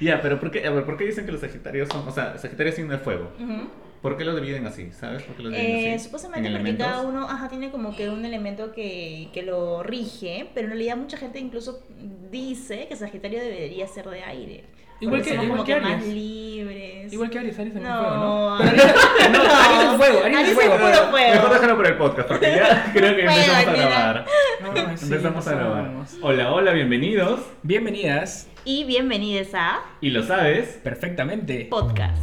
Ya, pero ¿por qué, a ver, ¿por qué dicen que los Sagitarios son, o sea, Sagitario es signo de fuego? Ujú. ¿Por qué lo dividen así? ¿Sabes por qué lo dividen Eh, así? supuestamente ¿En porque cada elementos? uno ajá, tiene como que un elemento que, que lo rige, pero en realidad mucha gente incluso dice que Sagitario debería ser de aire. Igual que- somos igual como que que más Aries. libres. Igual que Aries, Aries también No, es fuego, ¿no? Aries- Pero Aries, no, Aries es fuego, Aries, Aries es es fuego. puro fuego. Mejor déjalo por el podcast, porque ya creo que empezamos a grabar. Sí, empezamos a grabar. Hola, hola, bienvenidos. Bienvenidas, Y bienvenidos a Y lo sabes. perfectamente. Podcast.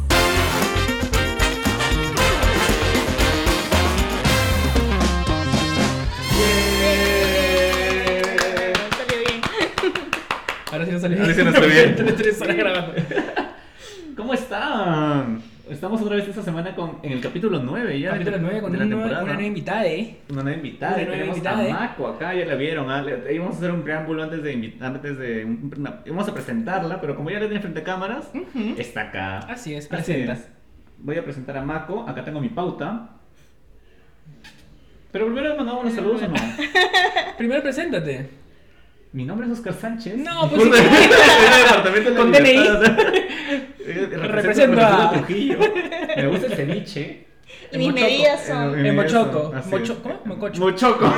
Salió bien. Ahora sí no salió Ahora sí nos salió bien. Tres horas grabando. ¿Cómo están? Estamos otra vez esta semana con, en el capítulo 9 ya. Capítulo de, 9 con de una la temporada. una nueva invitada, ¿eh? Una nueva invitada. Una nueva tenemos invitada, a ¿eh? Mako acá, ya la vieron. ah, le- Íbamos a hacer un preámbulo antes de antes de un- una- íbamos a presentarla, pero como ya la tiene frente a cámaras, Ujú. está acá. Así es, Así presenta. es. Voy a presentar a Mako. Acá tengo mi pauta. Pero primero mandamos unos saludos o no. Primero preséntate. Mi nombre es Oscar Sánchez. No, pues sí. el departamento de la Con libertad. Represento a- Trujillo. Me gusta el ceviche. Y mis medidas son. En- En Mochoco. Es. ¿Cómo? Mococho. Mochoco.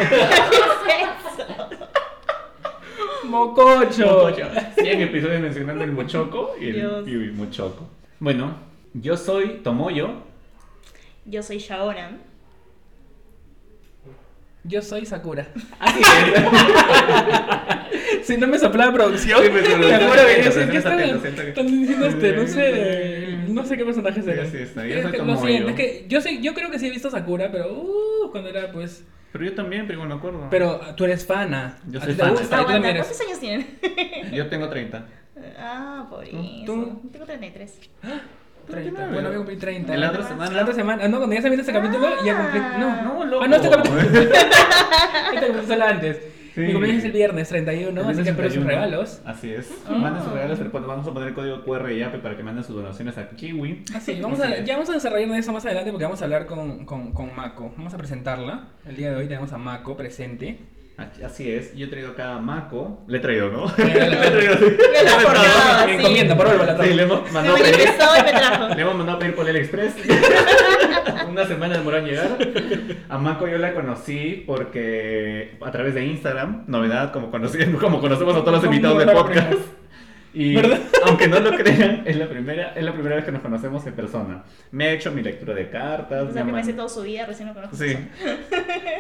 Mococho. Mococho. 100 episodios mencionando el mochoco y el, Dios. y el mochoco. Bueno, yo soy Tomoyo. Yo soy Shaoran. Yo soy Sakura. Así es. Si no me soplaba producción, Sí, me sé atento, ¿qué están, diciendo este, no sé, no sé qué personaje será. Sí, sí, está soy como yo. es que yo sé, yo creo que sí he visto Sakura, pero uh, cuando era pues, Pero yo también, pero me acuerdo. pero tú eres fana. Yo A soy también eres. ¿cuántos años tienen? Yo tengo 30. Ah, por eso. ¿Tú? Tengo 33. 30. 39. Bueno, voy a cumplir 30. En la otra semana. La otra semana. Ah, no, cuando ya se viene este capítulo, ya cumplí. No, No, loco. Ah, no, este capítulo. este capítulo sale antes. Sí. Mi cumpleaños es el viernes 31, así que espero sus 61. regalos. Así es. Ah. Manden sus regalos, pero vamos a poner el código QR y APE para que manden sus donaciones a Kiwi. Así, vamos Así a, es. ya vamos a desarrollar eso más adelante porque vamos a hablar con, con, con Mako. Vamos a presentarla. El día de hoy tenemos a Mako presente. Así es. Yo he traído acá a Mako. Le he traído, ¿no? Le he traído. Le he traído, sí. Encomienda, por favor, la Sí, le hemos mandado a pedir. manifestó y me trajo. Le hemos mandado a pedir por el Express. Una semana demoró en llegar. A Mako yo la conocí porque a través de Instagram, novedad, como, conocí, como conocemos a todos los invitados del podcast. Y ¿Verdad? aunque no lo crean, es la primera, es la primera vez que nos conocemos en persona. Me ha hecho mi lectura de cartas. O me sea, que me hace toda su vida, recién lo conozco. Sí.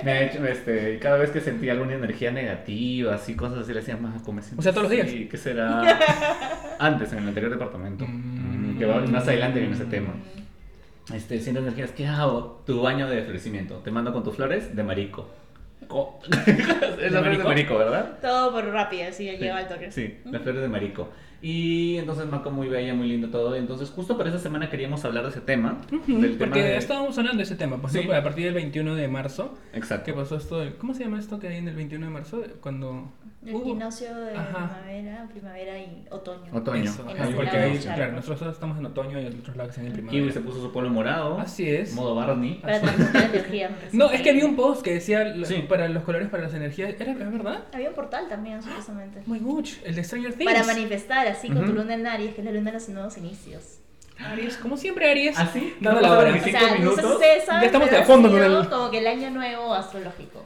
Me ha hecho, este, cada vez que sentía alguna energía negativa, así, cosas así, le decía, me siento O sea, todos los días. así, ¿qué será? Antes, en el anterior departamento. Mm. Mm, Que va más adelante en ese tema. Este, siento energías, ¿qué hago? Tu baño de florecimiento. Te mando con tus flores de marico. Co- es la flor de marico? ¿verdad? Todo por rápido, así lleva al toque. Sí, las flores de marico. Y entonces Mako muy bella, muy lindo todo. Entonces justo para esa semana queríamos hablar de ese tema. del tema Porque de... estábamos hablando de ese tema. Por Sí. ejemplo, a partir del 21 de marzo. Exacto. ¿Qué pasó esto? del- ¿Cómo se llama esto que hay en el 21 de marzo? Cuando. El hubo- equinoccio de Ajá. primavera, primavera y otoño. Otoño. Eso, ajá, porque del charco. claro, nosotros estamos en otoño y otros lados que en primavera. Kiwi se puso su polo morado. Así es. Modo Barney. Para transmutar energía. No, es que había un post que decía Sí. para los colores, para las energías. ¿Era ¿es verdad? Había un portal también, supuestamente. Muy much. El de Stranger Things. Para manifestar así con tu Ujú. luna en Aries, que es la luna de los nuevos inicios. Aries, como siempre, Aries. ¿Así? Dando ¿No la hora. O sea, no sé minutos? Ya estamos de a fondo con el- como que el año nuevo astrológico.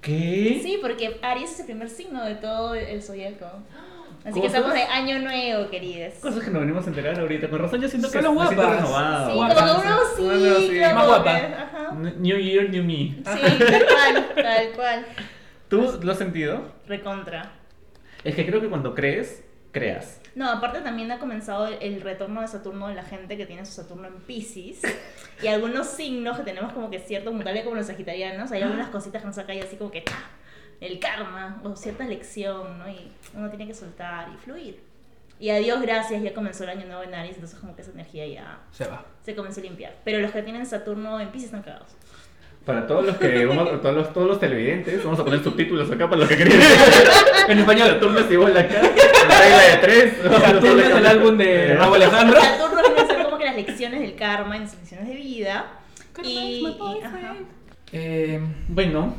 ¿Qué? Sí, porque Aries es el primer signo de todo el zodiaco. Así que ¿Cosas? estamos de año nuevo, queridos. Cosas que nos venimos a enterar ahorita. Con razón yo siento que Solo me siento guapas. renovado. Sí, guapa. como que uno sí, como Más que- guapa. Ajá. New Year, New Me. Sí, tal cual, tal cual. ¿Tú lo has sentido? Recontra. Es que creo que cuando crees, creas. No, aparte también ha comenzado el, retorno de Saturno de la gente que tiene su Saturno en Pisces. y algunos signos que tenemos como que cierto mutable como los sagitarianos. Hay algunas cositas que nos sacan así como que ¡ah! el karma o cierta lección, ¿no? Y uno tiene que soltar y fluir. Y a Dios gracias, ya comenzó el año nuevo en Aries, entonces como que esa energía ya Se va. se comenzó a limpiar. Pero los que tienen Saturno en Pisces están cagados. Para todos los que vamos, todos los, todos los televidentes, vamos a poner subtítulos acá para los que querían. en español, Saturno es igual acá. La regla de tres. Saturno es el álbum de Raúl Alejandro. Saturno viene a ser como que las lecciones del karma, en sus lecciones de vida. Y. Eh, Bueno,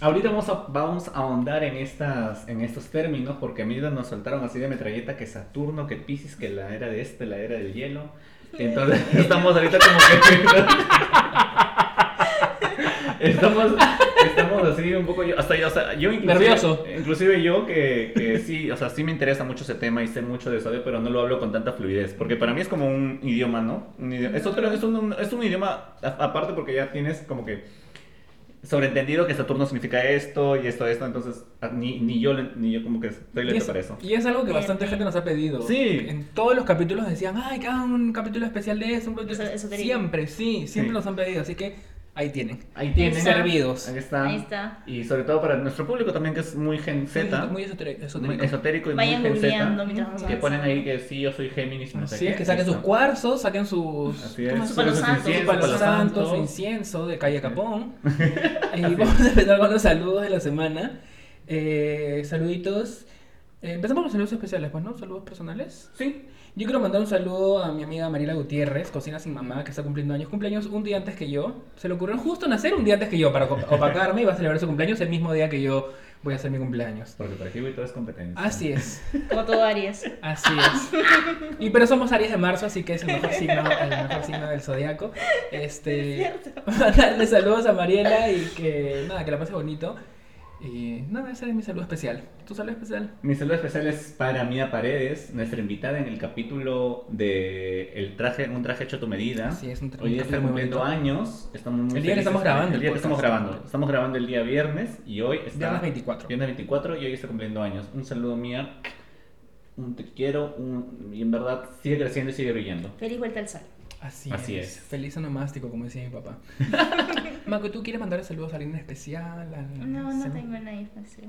Ahorita vamos a, vamos a ahondar en, estas, en estos términos porque a mí nos soltaron así de metralleta que Saturno, que Pisces, que la era de este, la era del hielo. Entonces estamos ahorita como que... estamos, estamos así un poco... Yo, hasta yo, o sea, yo inclusive, Nervioso. Inclusive yo que, que sí, o sea, sí me interesa mucho ese tema y sé mucho de eso, pero no lo hablo con tanta fluidez. Porque para mí es como un idioma, ¿no? Un idioma- es, otro, es, un, es un idioma aparte porque ya tienes como que sobreentendido que Saturno significa esto y esto, esto, entonces ah, ni, ni yo le- ni yo como que estoy es, para eso. y es algo que Bien, bastante gente nos ha pedido. Sí. En todos los capítulos decían, ay, que hagan un capítulo especial de eso. Un capítulo-". Eso- esotérico. Siempre, sí, siempre Sí. nos han pedido. Así que ahí tienen. Ahí tienen. está. Servidos. Ahí está. Ahí está. Y sobre todo para nuestro público también que es muy gen Z, Muy esotérico. muy esotérico. y Vayan muy gen Z, que ponen ahí que sí, yo soy Géminis, no sé Así qué. es, que saquen sus cuarzos, saquen sus... Así es. ¿cómo Su palo sus santo. Su inciensos, palo palo santo, su incienso de calle Capón. y vamos a empezar con los saludos de la semana. Eh, saluditos. Eh, empezamos con los saludos especiales, pues, ¿no? Saludos personales. Sí. Yo quiero mandar un saludo a mi amiga Mariela Gutiérrez, Cocina Sin Mamá, que está cumpliendo años. Cumpleaños un día antes que yo. Se le ocurrió justo nacer un día antes que yo para op- opacarme y va a celebrar su cumpleaños el mismo día que yo voy a hacer mi cumpleaños. Porque para aquí voy todo es competencia. Así es. Como todo Aries. Así es. Y pero somos Aries de marzo, así que es el mejor signo, el mejor signo del zodiaco. Este, mandarle saludos a Mariela y que nada, que la pase bonito. Y nada, ese es mi saludo especial. ¿Tu saludo especial? Mi saludo especial es para Mía Paredes, nuestra invitada en el capítulo de el traje, un traje hecho a tu medida. Sí, es un tra- Hoy está cumpliendo bonito. años. Estamos muy El día que estamos grabando El día que estamos grabando. Estamos grabando el día viernes y hoy está. Viernes 24. Viernes 24 y hoy está cumpliendo años. Un saludo Mía. Un te quiero. Un, y en verdad sigue creciendo y sigue brillando. Feliz vuelta al sol. Así, Así es. es. Feliz onomástico, como decía mi papá. Marco, ¿tú quieres mandar saludos a alguien especial? Al- No, no tengo nada especial.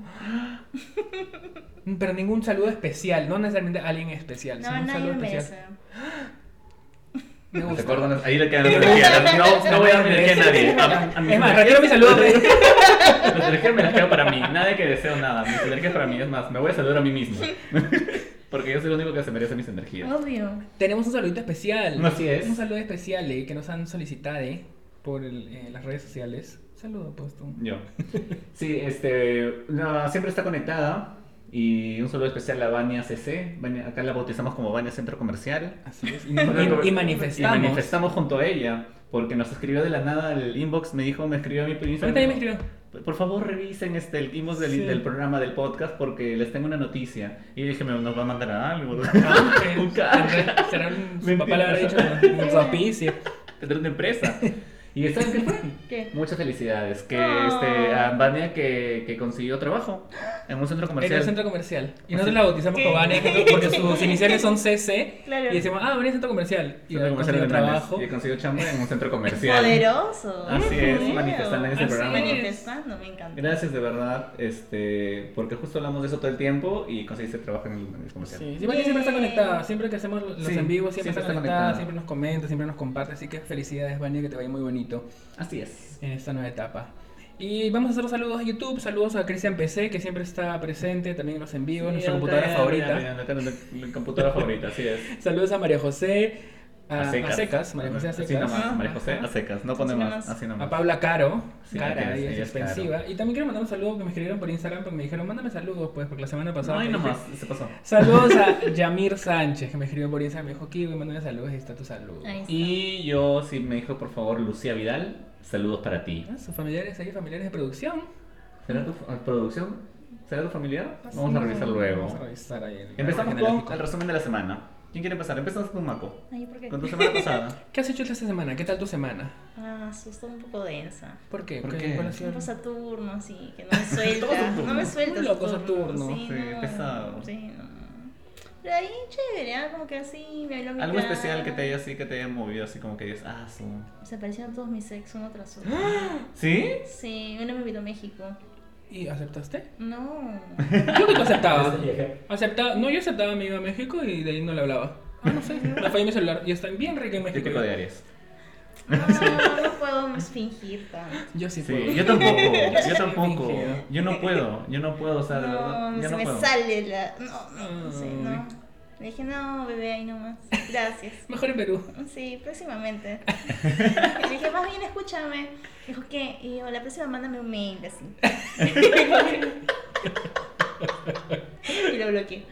Pero ningún saludo especial, no necesariamente a alguien especial. No, sino un nadie saludo me especial. Me ¿Te gusta. Ahí le quedan las energías. No, no voy a dar energía a nadie. A, a mis Es más, retiro mi saludo. Las energías me las quedo para mí. Nada de que deseo nada. Mis energías para mí. Es más, me voy a saludar a mí mismo. Porque yo soy el único que se merece mis energías. Obvio. Tenemos un saludito especial. Así es. Un saludo especial eh, que nos han solicitado eh, por el- eh, las redes sociales. Saludo, pues tú. Yo. Sí, este. no, siempre está conectada. Y un saludo especial a Vania CC. Vania- acá la bautizamos como Vania Centro Comercial. Así es. Y, y- y manifestamos. Y manifestamos junto a ella. Porque nos escribió de la nada el inbox. Me dijo, me escribió a mi A Instagram. también me escribió. Por favor, revisen este, el inbox del, Sí. del programa del podcast porque les tengo una noticia. Y dije, me nos va a mandar algo. Ah, ok. Un ca- Será un, su papá le habrá dicho un su auspicio. Tendrá una empresa. ¿Y saben qué fue? ¿Qué? Muchas felicidades. Que Oh. este, a Vania que, que consiguió trabajo en un centro En comercial. el centro comercial. Y nosotros la bautizamos como Vania que- porque sus iniciales son CC. Claro. Y decimos, ah, Vania Centro Comercial. Y Centro comercial consiguió trabajo. Y consiguió chamba en un centro comercial. Poderoso. Así es, manifestando en ese Así programa. es. Manifestando, me encanta. Gracias de verdad, este, porque justo hablamos de eso todo el tiempo y conseguiste trabajo en el, en el comercial. Sí, sí, Vania siempre está conectada. Siempre que hacemos los Sí, en vivo, siempre, siempre está está conectada, conectada. siempre nos comenta, siempre nos comparte. Así que felicidades, Vania, que te vaya muy bonito Así es. en esta nueva etapa. Y vamos a hacer los saludos a YouTube. Saludos a Cristian PC, que siempre está presente también en los en nuestra Sí, computadora acá, favorita. mira, mira, en la computadora favorita, así es. Saludos a María José, a, A secas. a secas, María José a secas. Así nomás, Ah, María José ajá. a secas, no pone Así más, así nomás. A Paula Caro, Sí, cara, ella es- expensiva. Y también quiero mandar un saludo que me escribieron por Instagram porque me dijeron, mándame saludos, pues, porque la semana pasada. Dije- nomás, se pasó. Saludos a Yamir Sánchez, que me escribió por Instagram. Me dijo, Kiwi, mándame saludos y está tu saludo. Ahí está. Y yo sí me dijo, por favor, Lucía Vidal, saludos para ti. Ah, Sus familiares ahí, familiares de producción. ¿Será tu producción? ¿Será tu familiar? Así Vamos a revisar luego. Vamos a revisar ahí el Empezamos con el resumen de la semana. ¿Quién quiere empezar? Empezamos con Mako. Ay, ¿por qué? Con tu semana pasada. ¿Qué has hecho esta semana? ¿Qué tal tu semana? Ah, sí, está un poco densa. ¿Por qué? ¿Por ¿Qué- cuál ha sido Un el- Saturno, así, que no me suelta. No me suelta. Muy loco Saturno. Sí, Sí, no, pesado. Sí, no. Pero ahí chévere, ah, como que así me habló mi Algo cara. especial que te haya así, que te haya movido así como que dices, ah, su... Se aparecieron todos mis ex uno tras otro. ¿Sí? Sí, uno me invitó a México. ¿Y aceptaste? No. Yo que tú aceptaba. aceptaba. No, yo aceptaba a mi amigo a México y de ahí no le hablaba. Ah, no sé. Me falló mi celular y está bien rico en México. Típico de Aries. No, no puedo fingir tanto. Yo sí Sí, puedo. yo tampoco, yo tampoco. fingido. Yo no puedo, yo no puedo, o sea, de verdad, No, yo se no me puedo. sale la. No, no, no sé, no. Le dije, no, bebé, ahí nomás. Gracias. Mejor en Perú. Sí, próximamente. Y le dije, más bien escúchame. Dijo, ¿qué? Y yo, la próxima mándame un mail, así. y lo bloqueé.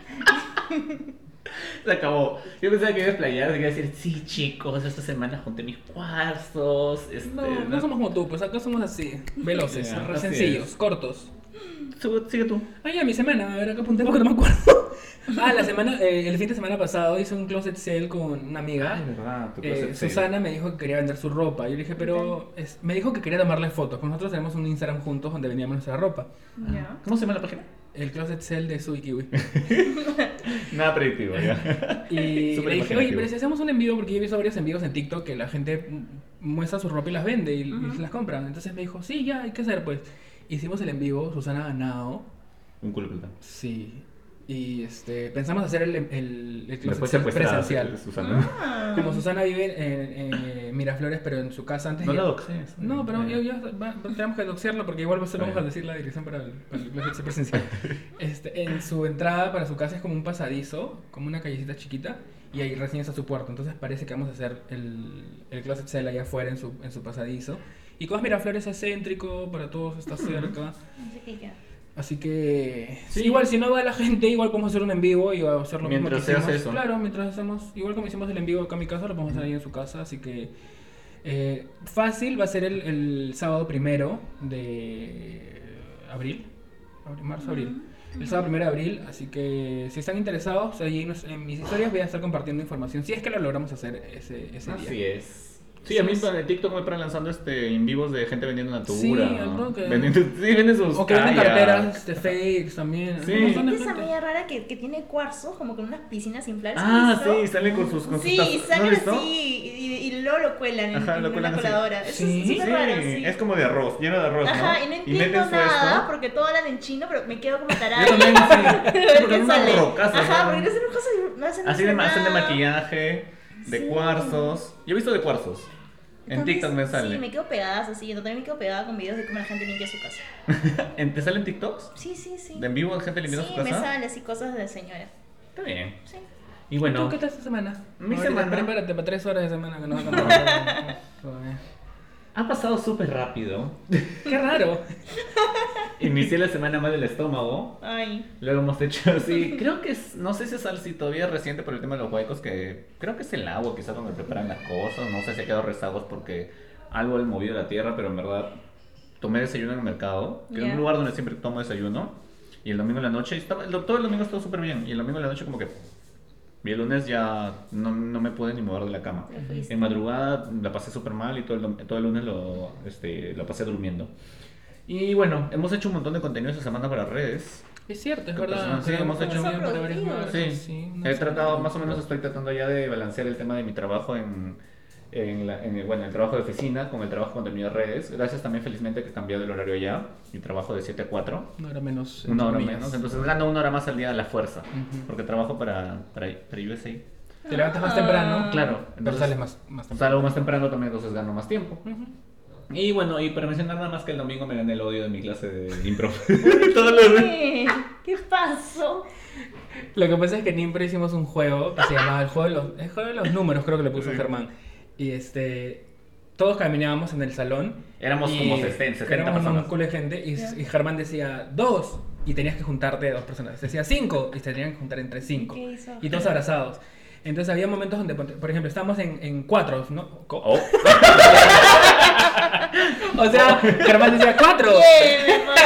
Se acabó. Yo pensaba que iba a explayar, que iba a decir, sí, chicos, esta semana junté mis cuarzos. Este, No, no somos como tú, pues acá somos así, veloces, re así sencillos, es. cortos. Sigue tú. Ah, ya, mi semana, a ver, acá apunté porque no me acuerdo. Ah, la semana, eh, el fin de semana pasado hice un closet sale con una amiga. Ay, verdad, tu Eh, closet sale. Susana me dijo que quería vender su ropa. Yo le dije, pero es- me dijo que quería tomarle fotos. Pues nosotros tenemos un Instagram juntos donde vendíamos nuestra ropa. Ya. ¿Cómo se llama la página? El closet sale de Sui Kiwi. Nada predictivo, ya. Y Súper le dije, oye, imaginativo. pero si hacemos un envío, porque yo he visto varios envíos en TikTok que la gente mm, muestra su ropa y las vende y, y Ujú. las compran. Entonces me dijo, sí, ya, hay que hacer, pues. Hicimos el envío, Susana ha ganado. Un culo de plata. Sí. Y este, pensamos hacer el, el, el closet presencial. Susana. Ah. Como Susana vive en, en Miraflores, pero en su casa antes. No ya- la doxes. No, pero ya, ya va- tenemos que doxearlo porque igual solo vamos a decir la dirección para el, para el closet presencial. Este, en su entrada para su casa es como un pasadizo, como una callecita chiquita, y ahí recién está su puerto. Entonces parece que vamos a hacer el, el closet sale allá afuera en su, en su pasadizo. Y como es Miraflores es céntrico, para todos está cerca. Así que ya. Así que Sí. sí, igual si no va la gente, igual podemos hacer un en vivo y va a hacer lo Mientras mismo que hicimos. eso. Claro, mientras hacemos, igual como hicimos el en vivo acá en mi casa, lo podemos hacer ahí en su casa, así que eh, fácil va a ser el, el sábado primero de abril, abril marzo, abril. El sábado primero de abril, así que si están interesados, ahí en mis historias voy a estar compartiendo información, si es que lo logramos hacer ese, ese día. Así es. Sí, a mí en TikTok me paran lanzando este en vivos de gente vendiendo natura. Sí, al toque. Vendiendo, sí, venden sus O que venden carteras de fakes también. Sí. Un montón de ¿Viste esa amiga rara que, que tiene cuarzos como con unas piscinas inflables? Ah, sí, salen con sus con sus Sí. ¿No has salen visto? así y, y- y luego lo cuelan en, Ajá, en lo una cuelan así. coladora. Eso Sí. es súper Sí, raro, sí. es como de arroz, lleno de arroz, ¿no? Ajá, y no entiendo su nada esto. porque todo hablan en chino, pero me quedo como tarada. Yo también, sí. Porque ¿Qué son unas sale? rocas, Ajá, ¿no? porque no hacen cosas no hacen Así de, hacen maquillaje, de cuarzos. Yo he visto de cuarzos. En TikTok me sale. Sí, me quedo pegada así. Yo también me quedo pegada con videos de cómo la gente limpia su casa. ¿En- ¿Te salen TikToks? Sí, sí, sí. ¿De en vivo gente limpiando sí, su me casa? sale así cosas de señora. Está bien. Sí. Y ¿Tú bueno, qué tal esta semana? Mi semana- Prepárate para tres horas de semana que nos va a. ha pasado súper rápido. Qué raro. Inicié la semana mal del estómago. Ay. Luego hemos hecho así. Creo que es, no sé si es así todavía reciente por el tema de los huecos, que creo que es el agua, quizás donde preparan las cosas. No sé si ha quedado rezagos porque algo ha movido la tierra, pero en verdad tomé desayuno en el mercado, que es un lugar donde siempre tomo desayuno. Y el domingo en la noche, estaba, el- todo el domingo estuvo súper bien. Y el domingo en la noche, como que. Y el lunes ya no, no me pude ni mover de la cama. En madrugada la pasé súper mal y todo el, todo el lunes lo, este, lo pasé durmiendo. Y bueno, hemos hecho un montón de contenido esta semana para redes. Es cierto, es ¿Qué verdad. Sí, hemos hecho- para varias marcas, Sí, una he tratado, más o menos estoy tratando ya de balancear el tema de mi trabajo en, en, la- en el, bueno, el trabajo de oficina con el trabajo de contenido de redes. Gracias también felizmente que he cambiado el horario ya. Mi trabajo de 7 a 4. Una hora menos. Una hora comillas. menos. Entonces gano una hora más al día a la fuerza. Porque trabajo para, para, para USA. Te levantas más Ah. temprano. Claro. Pero Entonces, sales más, más temprano. Salgo más temprano también, entonces gano más tiempo. Y bueno, y para mencionar nada más que el domingo me gané el odio de mi clase de impro. Todos los días. ¿Qué? ¿Qué pasó? Lo que pasa es que en Impro hicimos un juego que se llamaba el juego de los, el juego de los números, creo que le puso. Germán. Y este. Todos caminábamos en el salón. Éramos y como 60, 70 éramos personas. un culo de gente. Y, Ya. y Germán decía dos. Y tenías que juntarte dos personas. Decía cinco. Y se tenían que juntar entre cinco. ¿Qué hizo? Y todos abrazados. Entonces había momentos donde, por ejemplo, estábamos en, en cuatro, ¿no? Co- Oh. O sea, Germán decía cuatro. Hermano.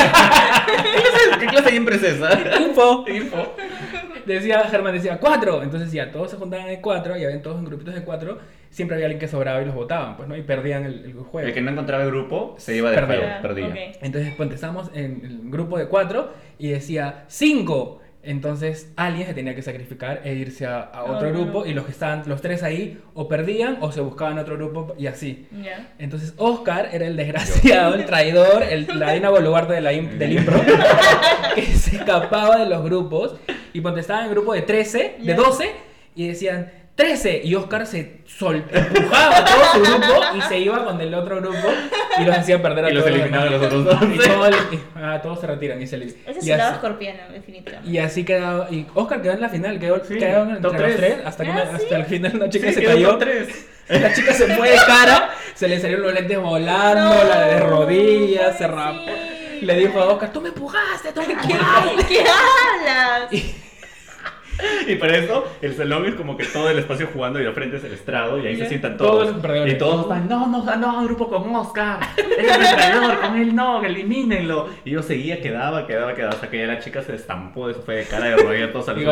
¿Qué clase, de impro es esa? Info. Info. Decía, Germán decía cuatro. Entonces ya todos se juntaban en cuatro y habían todos en grupitos de cuatro. Siempre había alguien que sobraba y los votaban, pues, ¿no? Y perdían el, el juego. El que no encontraba el grupo se iba de Perdía. juego, perdía. Ok. Entonces, pues estábamos en el grupo de cuatro y decía cinco. Entonces alguien se tenía que sacrificar e irse a, a otro Oh, no. grupo y los que estaban, los tres ahí, o perdían o se buscaban otro grupo y así. Ya. Entonces Oscar era el desgraciado, el traidor, el, la Dina Boluarte de la del impro, que se escapaba de los grupos y ponte estaba en el grupo de 13, de Ya. 12 y decían 13 y Oscar se sol empujaba a todo su grupo y se iba con el otro grupo y los hacía perder a Y los todos eliminaba a demás. los otros dos. Y todo el- y- ah, todos se retiran y se li- Ese es y el lado así- escorpiano, definitivamente. y así quedaba. Y Oscar quedó en la final, quedó, Sí, quedaron entre top los tres. tres hasta, que Ah, una- ¿sí? hasta el final una chica Sí, se quedó cayó. tres. La chica se fue de cara, se le salieron los lentes volando, No, la de rodillas, se rapó. Le dijo a Oscar, tú me empujaste, tú me ¿Qué, empujaste. ¿Qué hablas? Y para eso, el salón es como que todo el espacio jugando y al frente es el estrado y ahí se sientan Todos todos. y todos están, no, no, no, grupo con Oscar. Es el traidor, con él no, elimínenlo. Y yo seguía, quedaba, quedaba, quedaba, hasta que ya la chica se estampó, se fue de cara de rodilla todos a los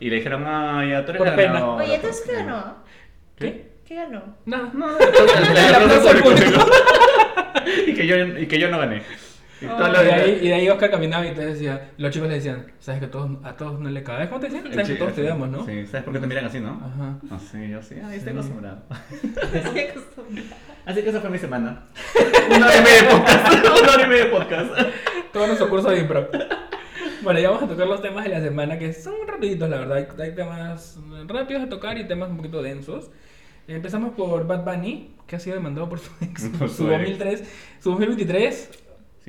Y Y le dijeron, ah, ya, tú eres Por pena. Oye, entonces, ¿qué pena". ganó? ¿Qué? ¿Qué ganó? No, No, al y, yo, y que yo no gané. Y Oh. Y de, ahí, y de ahí Oscar caminaba y te decía, los chicos le decían, sabes que todos, a todos no le caes. ¿Cómo te decían? Sabes que todos te damos, ¿no? Sí, ¿sabes por qué te miran así, no? Ajá. Así, yo sí, ahí estoy acostumbrado. Estoy acostumbrada. Así que esa fue mi semana. Una hora y media de podcast. Una hora y media de podcast. Todo nuestro curso de impro. Bueno, ya vamos a tocar los temas de la semana que son rapiditos, la verdad. Hay, hay temas rápidos a tocar y temas un poquito densos. Empezamos por Bad Bunny, que ha sido demandado por su ex. Por su su ex. 2003, su 2023.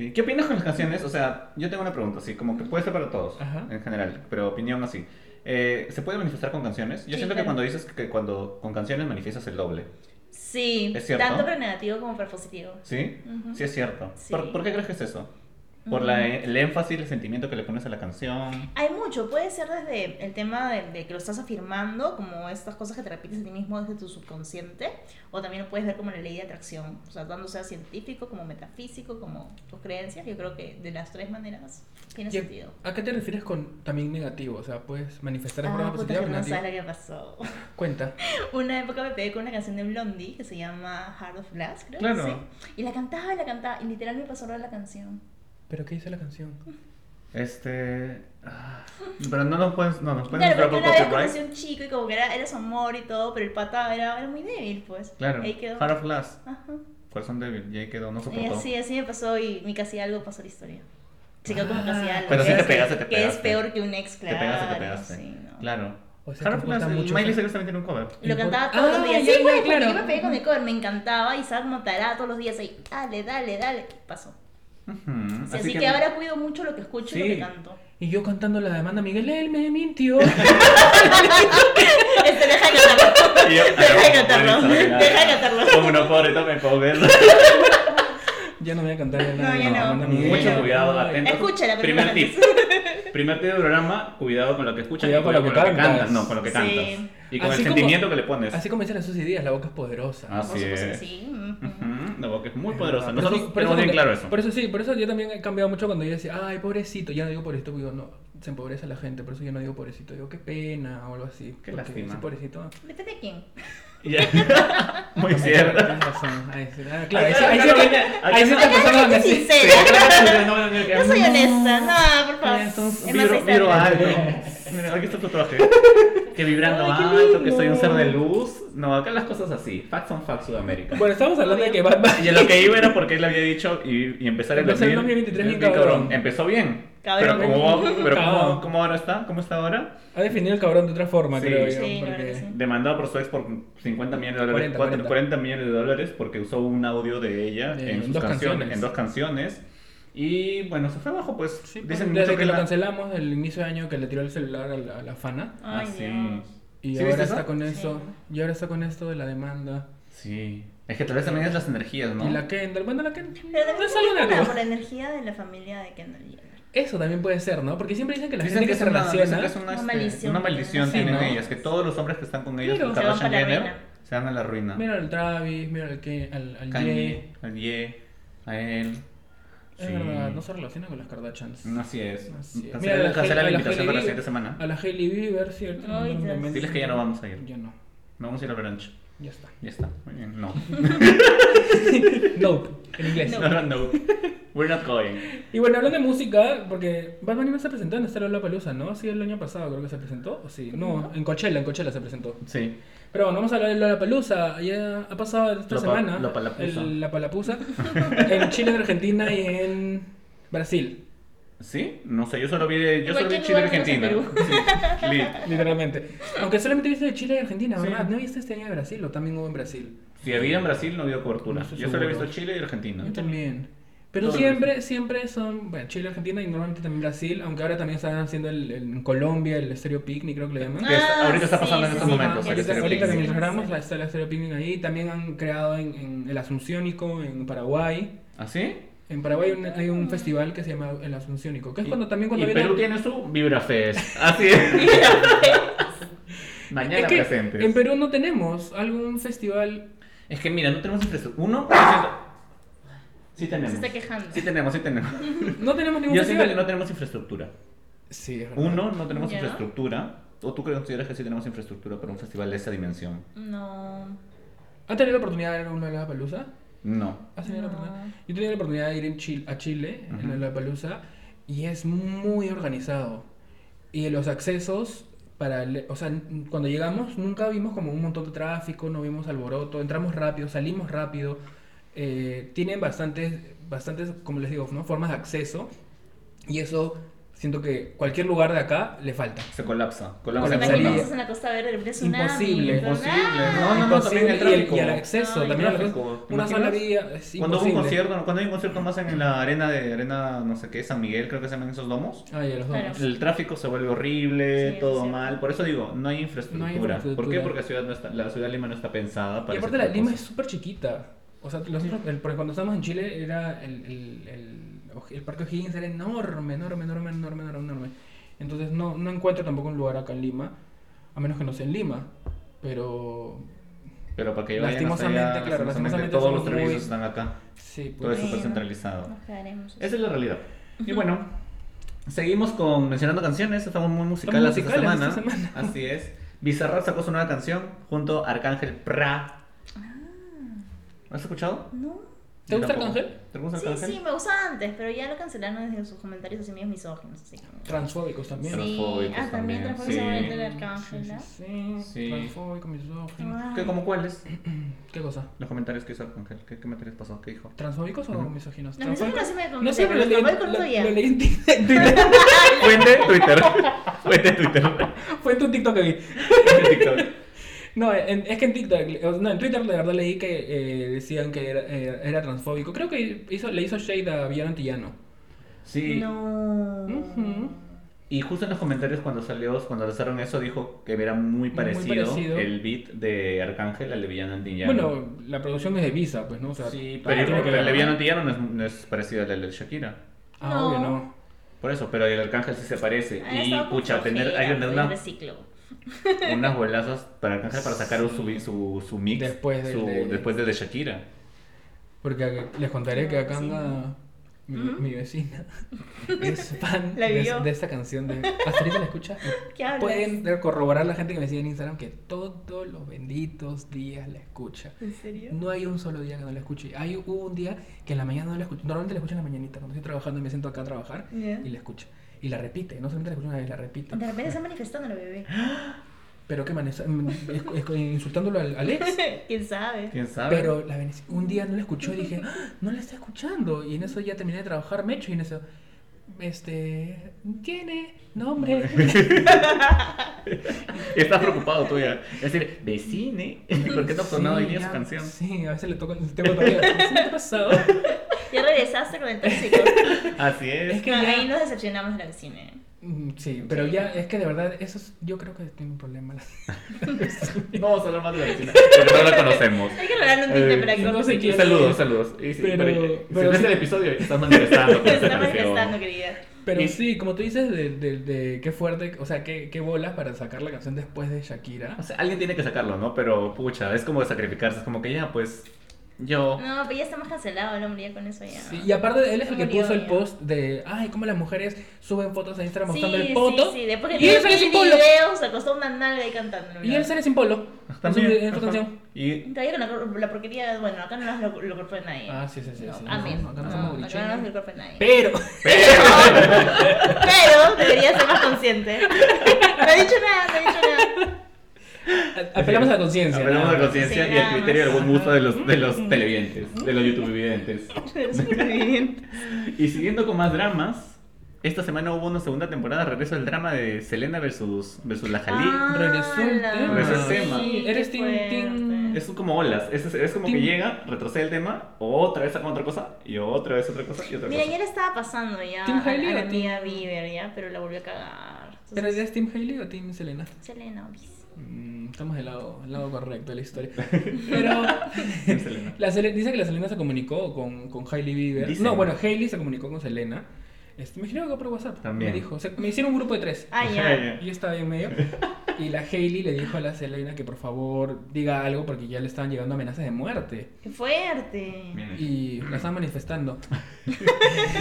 Sí. ¿Qué opinas con las canciones? O sea, yo tengo una pregunta, así, como que puede ser para todos, Ajá. en general, pero opinión así. Eh, ¿Se puede manifestar con canciones? Yo Sí, siento que claro. cuando dices que cuando con canciones manifiestas el doble. Sí, ¿Es cierto? tanto para negativo como para positivo. ¿Sí? Ujú. Sí es cierto. Sí. ¿Por, por qué crees que es eso? ¿Por la- el énfasis, el sentimiento que le pones a la canción? Hay mucho, puede ser desde el tema de, de que lo estás afirmando, como estas cosas que te repites a ti mismo desde tu subconsciente, o también lo puedes ver como la ley de atracción, o sea, tanto sea científico como metafísico, como tus creencias, yo creo que de las tres maneras tiene ¿Y a- sentido. ¿A qué te refieres con también negativo? O sea, puedes manifestar de forma Ah, puta, positiva que no sabes lo que pasó. Cuenta. Una época me pegué con una canción de Blondie que se llama Heart of Glass, creo. Claro. Sí. Y la cantaba y la cantaba, y literal me pasó a la canción. ¿Pero qué dice la canción? Este... ah, pero no nos puedes, no, nos pueden Claro, porque por una vez conocí a un chico y como que era, era su amor y todo, pero el pata era, era muy débil, pues. Claro, Ahí quedó. Heart of Glass, Ajá. corazón débil, y ahí quedó, no Y soportó. así, así me pasó y mi casi algo pasó la historia. Se quedó como casi Ah, algo. pero que sí te es- pegaste, te Que es pegaste. peor que un ex, Te claro. pegaste, te pegaste. sí, no. Claro. O sea, Heart te of Glass, importa mucho Miley. Cyrus también tiene un cover. Y lo cantaba todos Ah, los días. ya, Sí, ya, güey, porque claro. yo me pegué con el cover, me encantaba y estaba como tarada todos los días ahí. Dale, dale, dale. Pasó. Sí, así, que... ahora cuido mucho lo que escucho y lo que canto. Y yo cantando la demanda, Miguel, él me mintió. Este, deja de cantarlo. Yo- Deja de cantarlo. Deja de cantarlo. Como no puedo, ahorita me pongo eso. ya no voy a cantar No, nada. ya no. Mucho cuidado, atento. Escúchala, pero Primer tip. Primer tip del programa, cuidado con lo que escuchas Cuidado y con lo que cantas. No, con lo que Sí. cantas. Y con Así el como- sentimiento que le pones. Así como dicen las Susy Díaz, la boca es poderosa. Así que es. sí. La boca es muy Es poderosa. verdad. Nosotros eso- tenemos bien claro eso. Por eso sí, por eso yo también he cambiado mucho cuando yo decía, ay, pobrecito. Ya no digo pobrecito, digo, no, se empobrece la gente. Por eso yo no digo pobrecito, digo, qué pena o algo así. Qué lástima. pobrecito. Depende de quién. Muy cierto. Claro, ahí sí, Acá- ahí sí, Yo soy honesta. No, por favor. Es un Es más vibro, sincera. vibro alto. Mira, aquí está tu tatuaje. Que vibrando Ay, alto, que soy un ser de luz. No, acá las cosas así. Facts son facts Sudamérica. Bueno, estamos hablando de que Bunny. Y a lo que iba era porque él había dicho y, y empezar el Empezó el 2000 2023 bien cabrón. Empezó bien. Cabrón. Pero, como, pero Cabrón. como, ¿cómo ahora está? ¿Cómo está ahora? Ha definido el cabrón de otra forma, Sí. creo yo. Sí, la porque- verdad que sí. Demandado por su ex por 50 millones de dólares. 40, 40, 40. millones de dólares porque usó un audio de ella en, en sus dos canciones, canciones. en dos canciones. Y bueno, se fue abajo, pues. Sí, Dicen desde mucho que lo la- cancelamos el inicio de año que le tiró el celular a la, a la fana. Ah, sí. Y ¿Sí ahora está eso? con Sí. eso. Y ahora está con esto de la demanda. Sí. Es que tal vez también es las energías, ¿no? Y la Kendall. Bueno, la Kendall. Pero no es algo por la, negativo. por la energía de la familia de Kendall Jenner. Eso también puede ser, ¿no? Porque siempre dicen que la Dicen gente que se una, dicen relaciona. que es una, Una maldición una que maldición tienen. tienen Sí, ¿no? ellas, que todos los hombres que están con ellas, Claro. con Se van Kardashian Jenner, se van a la ruina. Mira al Travis, mira al, que, al, al Kanye, Ye. al Ye, a él. Es Sí. verdad, no se relaciona con las Kardashians. Así es. Así es. Cancela, Mira, la cancela la la invitación para la siguiente semana. A la Hailey Bieber, ¿cierto? Ay, que ya no vamos a ir. Ya no. No vamos a ir al brunch. Ya está. Ya está. Muy bien. No. Nope, en inglés. No, no, no. We're not going. Y bueno, hablando de música, porque Bad Bunny no se presentó en esta Palusa, ¿no? Sí, el año pasado creo que se presentó. ¿O sí? No, en Coachella, en Coachella se presentó. Sí. Pero bueno, vamos a hablar de Lollapalooza. Ya ha pasado esta semana. Lopalapuza. el- La Palapuza. en Chile, en Argentina y en Brasil. ¿Sí? No sé, yo solo vi, de- yo En solo vi Chile y en Argentina. Sí, li- Literalmente. Aunque solamente viste de Chile y Argentina, Sí. ¿verdad? ¿No viste este año de Brasil o también hubo en Brasil? Si había en Brasil, no había cobertura. No yo solo he visto Chile y Argentina. Yo también. Pero Todo siempre, siempre son, bueno, Chile, Argentina y normalmente también Brasil, aunque ahora también están haciendo el, el- en Colombia el Stereo Picnic, creo que le llaman. Que está- Ah, ahorita está sí, pasando en sí, estos sí. momentos. Ahorita, ahorita sí, sí. la- está el Stereo Picnic ahí, también han creado en, en el Asunciónico, en Paraguay. ¿Ah, sí? En Paraguay hay un, hay un festival que se llama el Asunciónico, que es cuando también cuando y viene- Perú tiene su Vibra Fest. Así es. Mañana Es que presentes. en Perú no tenemos algún festival Es que mira, no tenemos infraestructura. Uno, sí tenemos. Se está quejando. Sí tenemos, sí tenemos. no tenemos ningún Yo siento festival. que no tenemos infraestructura. Sí, es verdad. Uno, no tenemos ¿Ya? infraestructura. ¿O tú consideras que sí tenemos infraestructura para un festival de esa dimensión? No. ¿Han tenido la oportunidad de a una de la palusa? No. ¿Has tenido la No. oportunidad? Yo he tenido la oportunidad de ir en Chile, a Chile, Ujú. en la Palusa, y es muy organizado. Y los accesos, para el- o sea, cuando llegamos nunca vimos como un montón de tráfico, no vimos alboroto, entramos rápido, salimos rápido. Eh, tienen bastantes, bastantes, como les digo, ¿no? formas de acceso, y eso siento que cualquier lugar de acá le falta. Se colapsa. ¿Se Colapsa. En la Costa Verde tsunami? Imposible, imposible. No, no, no, Imposible, también el y el- tráfico. Y el acceso, también el tráfico. acceso. ¿Te Una sola vía, es Cuando hubo un imposible. concierto, cuando hay un concierto más en la arena de arena, no sé qué, San Miguel, creo que se llaman esos domos. Ah, ya, los dos. El tráfico se vuelve horrible, Sí, todo mal. Por eso digo, no hay infraestructura. No hay infraestructura. ¿Por qué? Porque la ciudad, no está, la ciudad de Lima no está pensada para Y aparte la Lima es súper chiquita. O sea, los- el- porque cuando estábamos en Chile era el, el, el, el Parque O'Higgins era enorme, enorme, enorme, enorme, enorme, enorme. Entonces no, no encuentro tampoco un lugar acá en Lima, a menos que no sea en Lima. Pero Pero para que Lastimosamente, allá, claro, lastimosamente todos los servicios muy- están acá. sí, Todo es pues, Bueno. súper centralizado. Nos quedaremos. Esa es la realidad. Y bueno, seguimos con mencionando canciones. Estamos muy musicales Estamos esta semana. esta semana. Así es. Bizarrap sacó su nueva canción junto a Arcángel Pra. ¿Lo ¿Has escuchado? No. ¿Te gusta tampoco. Arcángel? ¿Te gusta Sí, Arcángel? sí, me gustaba antes, pero ya lo cancelaron desde sus comentarios así medios misóginos. Así como- transfóbicos también. Sí. Sí, Transfóbicos ah, también transfóbicos sí. sí. del arcángel, ¿no? Sí, Sí. transfóbico, misógino. Ah. ¿Qué, como cuáles? ¿Qué cosa? Los comentarios que hizo Arcángel. ¿Qué, qué materiales pasó? ¿Qué dijo? ¿Transfóbicos o misóginos? Los misóginos sí me No sé, pero lo leí, transfóbicos no en Twitter. Fuente Twitter. Fuente Twitter. Fue en tu TikTok que vi. TikTok. No, en- es que en TikTok, no, en Twitter de verdad leí que eh, decían que era, eh, era transfóbico. Creo que hizo, le hizo shade a Villano Antillano. Sí. No. Y justo en los comentarios cuando salió, cuando lanzaron eso, dijo que era muy parecido, parecido. el beat de Arcángel al de Villano Antillano. Bueno, la producción es de Visa, pues, ¿no? O sea, sí, pero, pero el de ver. Villano Antillano no es, no es parecido al del de Shakira. Ah, No. obvio, no. Por eso, pero el Arcángel sí se parece. Y pucha, tener, hay que tener una- reciclo. unas bolazas para Arcángel para sacar su, su, su mix Después del su- de- después del de Shakira. Porque les contaré que acá Sí. anda mi, vecina. Es fan La de, esta canción. De, hasta ahorita la escucha. Pueden corroborar la gente que me sigue en Instagram que todos los benditos días la escucha. ¿En serio? No hay un solo día que no la escuche. Hay hubo un día que en la mañana no la escucho. Normalmente la escucho en la mañanita, cuando estoy trabajando y me siento acá a trabajar y la escucho. Y la repite, no solamente la escucho una vez, la repite. De repente está manifestando la bebé. Pero qué manera, insultándolo al, al ex. ¿Quién sabe? ¿Quién sabe? Pero la un día no la escuchó y dije, "Ah, no la está escuchando. Y en eso ya terminé de trabajar, me echo y en eso, este, tiene nombre. Y estás preocupado tú ya. Es decir, de cine. ¿Por qué no ha sonado hoy día ya, su canción? Sí, a veces le toco, tengo todavía. ¿Sí ¿Qué ha pasado? Ya regresaste con el tóxico. Así es. Es que No, ya- ahí nos decepcionamos de la vecina. Mm, Sí, pero ya, es que de verdad, eso es, yo creo que tiene un problema. No vamos a hablar más de la vecina. Porque no la conocemos. Hay que regalarle un tinte Eh, para que no sé quién- Saludos, saludos. Y sí, Pero- pero, si ves el episodio, estás manifestando. con Se esa está canción. manifestando, querida. Pero Y- sí, como tú dices, de, de, de qué fuerte, o sea, qué, qué bolas para sacar la canción después de Shakira. O sea, alguien tiene que sacarlo, ¿no? Pero, pucha, es como sacrificarse. Es como que ya, pues, yo... No, pero ya está más cancelado el hombre ya con eso ya. Sí, y aparte él es el que puso el post de, ay, cómo las mujeres suben fotos a Instagram mostrando sí, el poto. Sí, sí, después que y él sale sin polo. videos, se acostó una nalga ahí cantando. Y él sale sin polo. En su, canción. Y Todavía con la, porquería, bueno, acá no nos lo, lo culpa de nadie. Ah, sí, sí, sí. No, sí. amén. No, acá no somos acá no nos lo culpa de nadie. Pero, Pero debería ser más consciente. No he dicho nada, no he dicho nada. Apelamos a la conciencia. apelamos a nada la conciencia Sí, y al criterio del buen gusto de los, de los televidentes, de los YouTube videntes. Y siguiendo con más dramas, esta semana hubo una segunda temporada, regreso del drama de Selena versus, versus la Jalí. Ah, Regresó el tema. Regresó el tema. Sí, Eres fuerte. Es como olas, es, es como que llega, retrocede el tema, otra vez saca otra cosa, y otra vez otra cosa, y otra Mira, cosa. ya le estaba pasando ya ¿Team a, a la team- Bieber, ya, pero la volvió a cagar. ¿Pero Entonces, eres Team Hailey o Team Selena? Selena, bis. Mm, estamos del lado, del lado correcto de la historia. Pero Selena. la Sele- dice que la Selena se comunicó con, con Hailey Bieber. Dicen. No, bueno, Hailey se comunicó con Selena. Este, me escribió acá por WhatsApp. También. Me dijo, o sea, me hicieron un grupo de tres. Ah, ya. Y yo estaba ahí en medio. Y la Hailey le dijo a la Selena que por favor diga algo porque ya le estaban llegando amenazas de muerte. Qué fuerte. Y la estaban manifestando.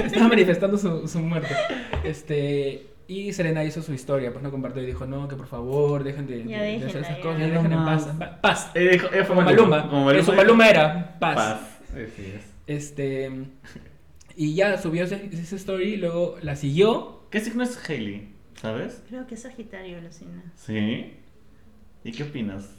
estaban manifestando su, su muerte. Este. Y Selena hizo su historia, pues no compartió y dijo, no, que por favor, dejen de, Ya de- de hacer esas cosas, Ya dejen en paz. Pa- Paz. Eh, dijo- eh, fue Como Maluma. Como que su Maluma. Era paz. Paz. Sí, es. Este. Y ya subió ese- esa story y luego la siguió. ¿Qué signo es Hailey? ¿Sabes? Creo que es Sagitario, Lucina. Sí. ¿Y qué opinas?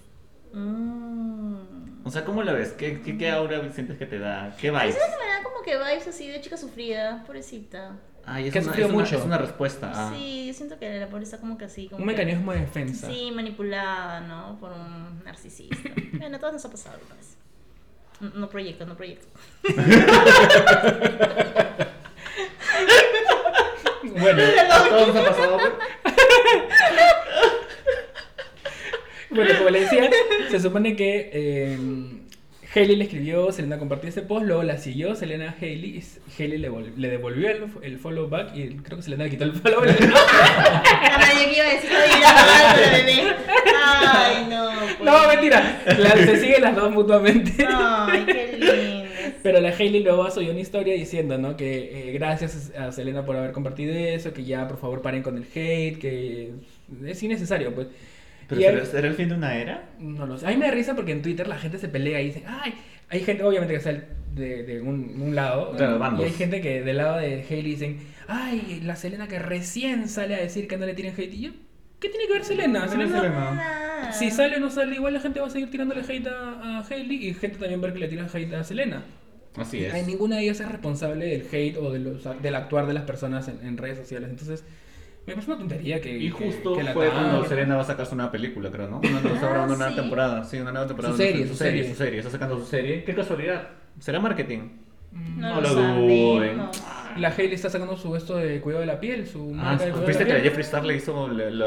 Mm. O sea, ¿cómo la ves? ¿Qué, qué, qué aura sientes que te da? ¿Qué A vibes? veces me da como que vibes así de chica sufrida, pobrecita. Ay, es, Que ha una, sufrido es, una, mucho. es una respuesta. Ah. Sí, yo siento que la pobre está como que así. Como Un que- mecanismo de defensa. Sí, manipulada, ¿no? Por un narcisista. bueno, a todos nos ha pasado alguna vez. No, no proyecto, no proyecto. Bueno, ¿A todos nos ha pasado? bueno, como le decía, se supone que eh, Hailey le escribió, Selena compartió ese post, luego la siguió Selena a Hailey, y Hailey le, le devolvió el, el follow back y creo que Selena le quitó el follow back. Yo que iba a decir la bebé. Ay, no. pues. No, mentira, la- se siguen las dos mutuamente. Ay, qué lindo. Pero la Hailey luego subió una historia diciendo, ¿no? Que eh, gracias a Selena por haber compartido eso, que ya por favor paren con el hate, que es innecesario, pues. ¿Pero Y será, hay- será el fin de una era? No lo sé. A mí me da risa porque en Twitter la gente se pelea y dice, ay, hay gente obviamente que está de, de un, un lado. Claro, y hay gente que del lado de Hailey dicen, ay, la Selena que recién sale a decir que no le tienen hate. Y yo, ¿qué tiene que ver Selena? ¿Qué tiene Selena- Selena? Nada. si sale o no sale, igual la gente va a seguir tirándole hate a, a Hailey y gente también ver que le tira hate a Selena. Así es. Ay, ninguna de ellas es responsable del hate o de los, del actuar de las personas en, en redes sociales. Entonces, me parece una tontería que. Y justo que la fue cuando Serena va a sacar su nueva película, creo, ¿no? Una, está Ah, grabando una nueva sí. temporada. Sí, una nueva temporada. Su serie, su su serie, serie. su serie. Está sacando su serie. Qué casualidad. ¿Será marketing? No, No lo duden. La Hailey está sacando su esto de cuidado de la piel, su Ah, marca de cuidado de ¿viste la que a piel. Jeffree Star le hizo la, la,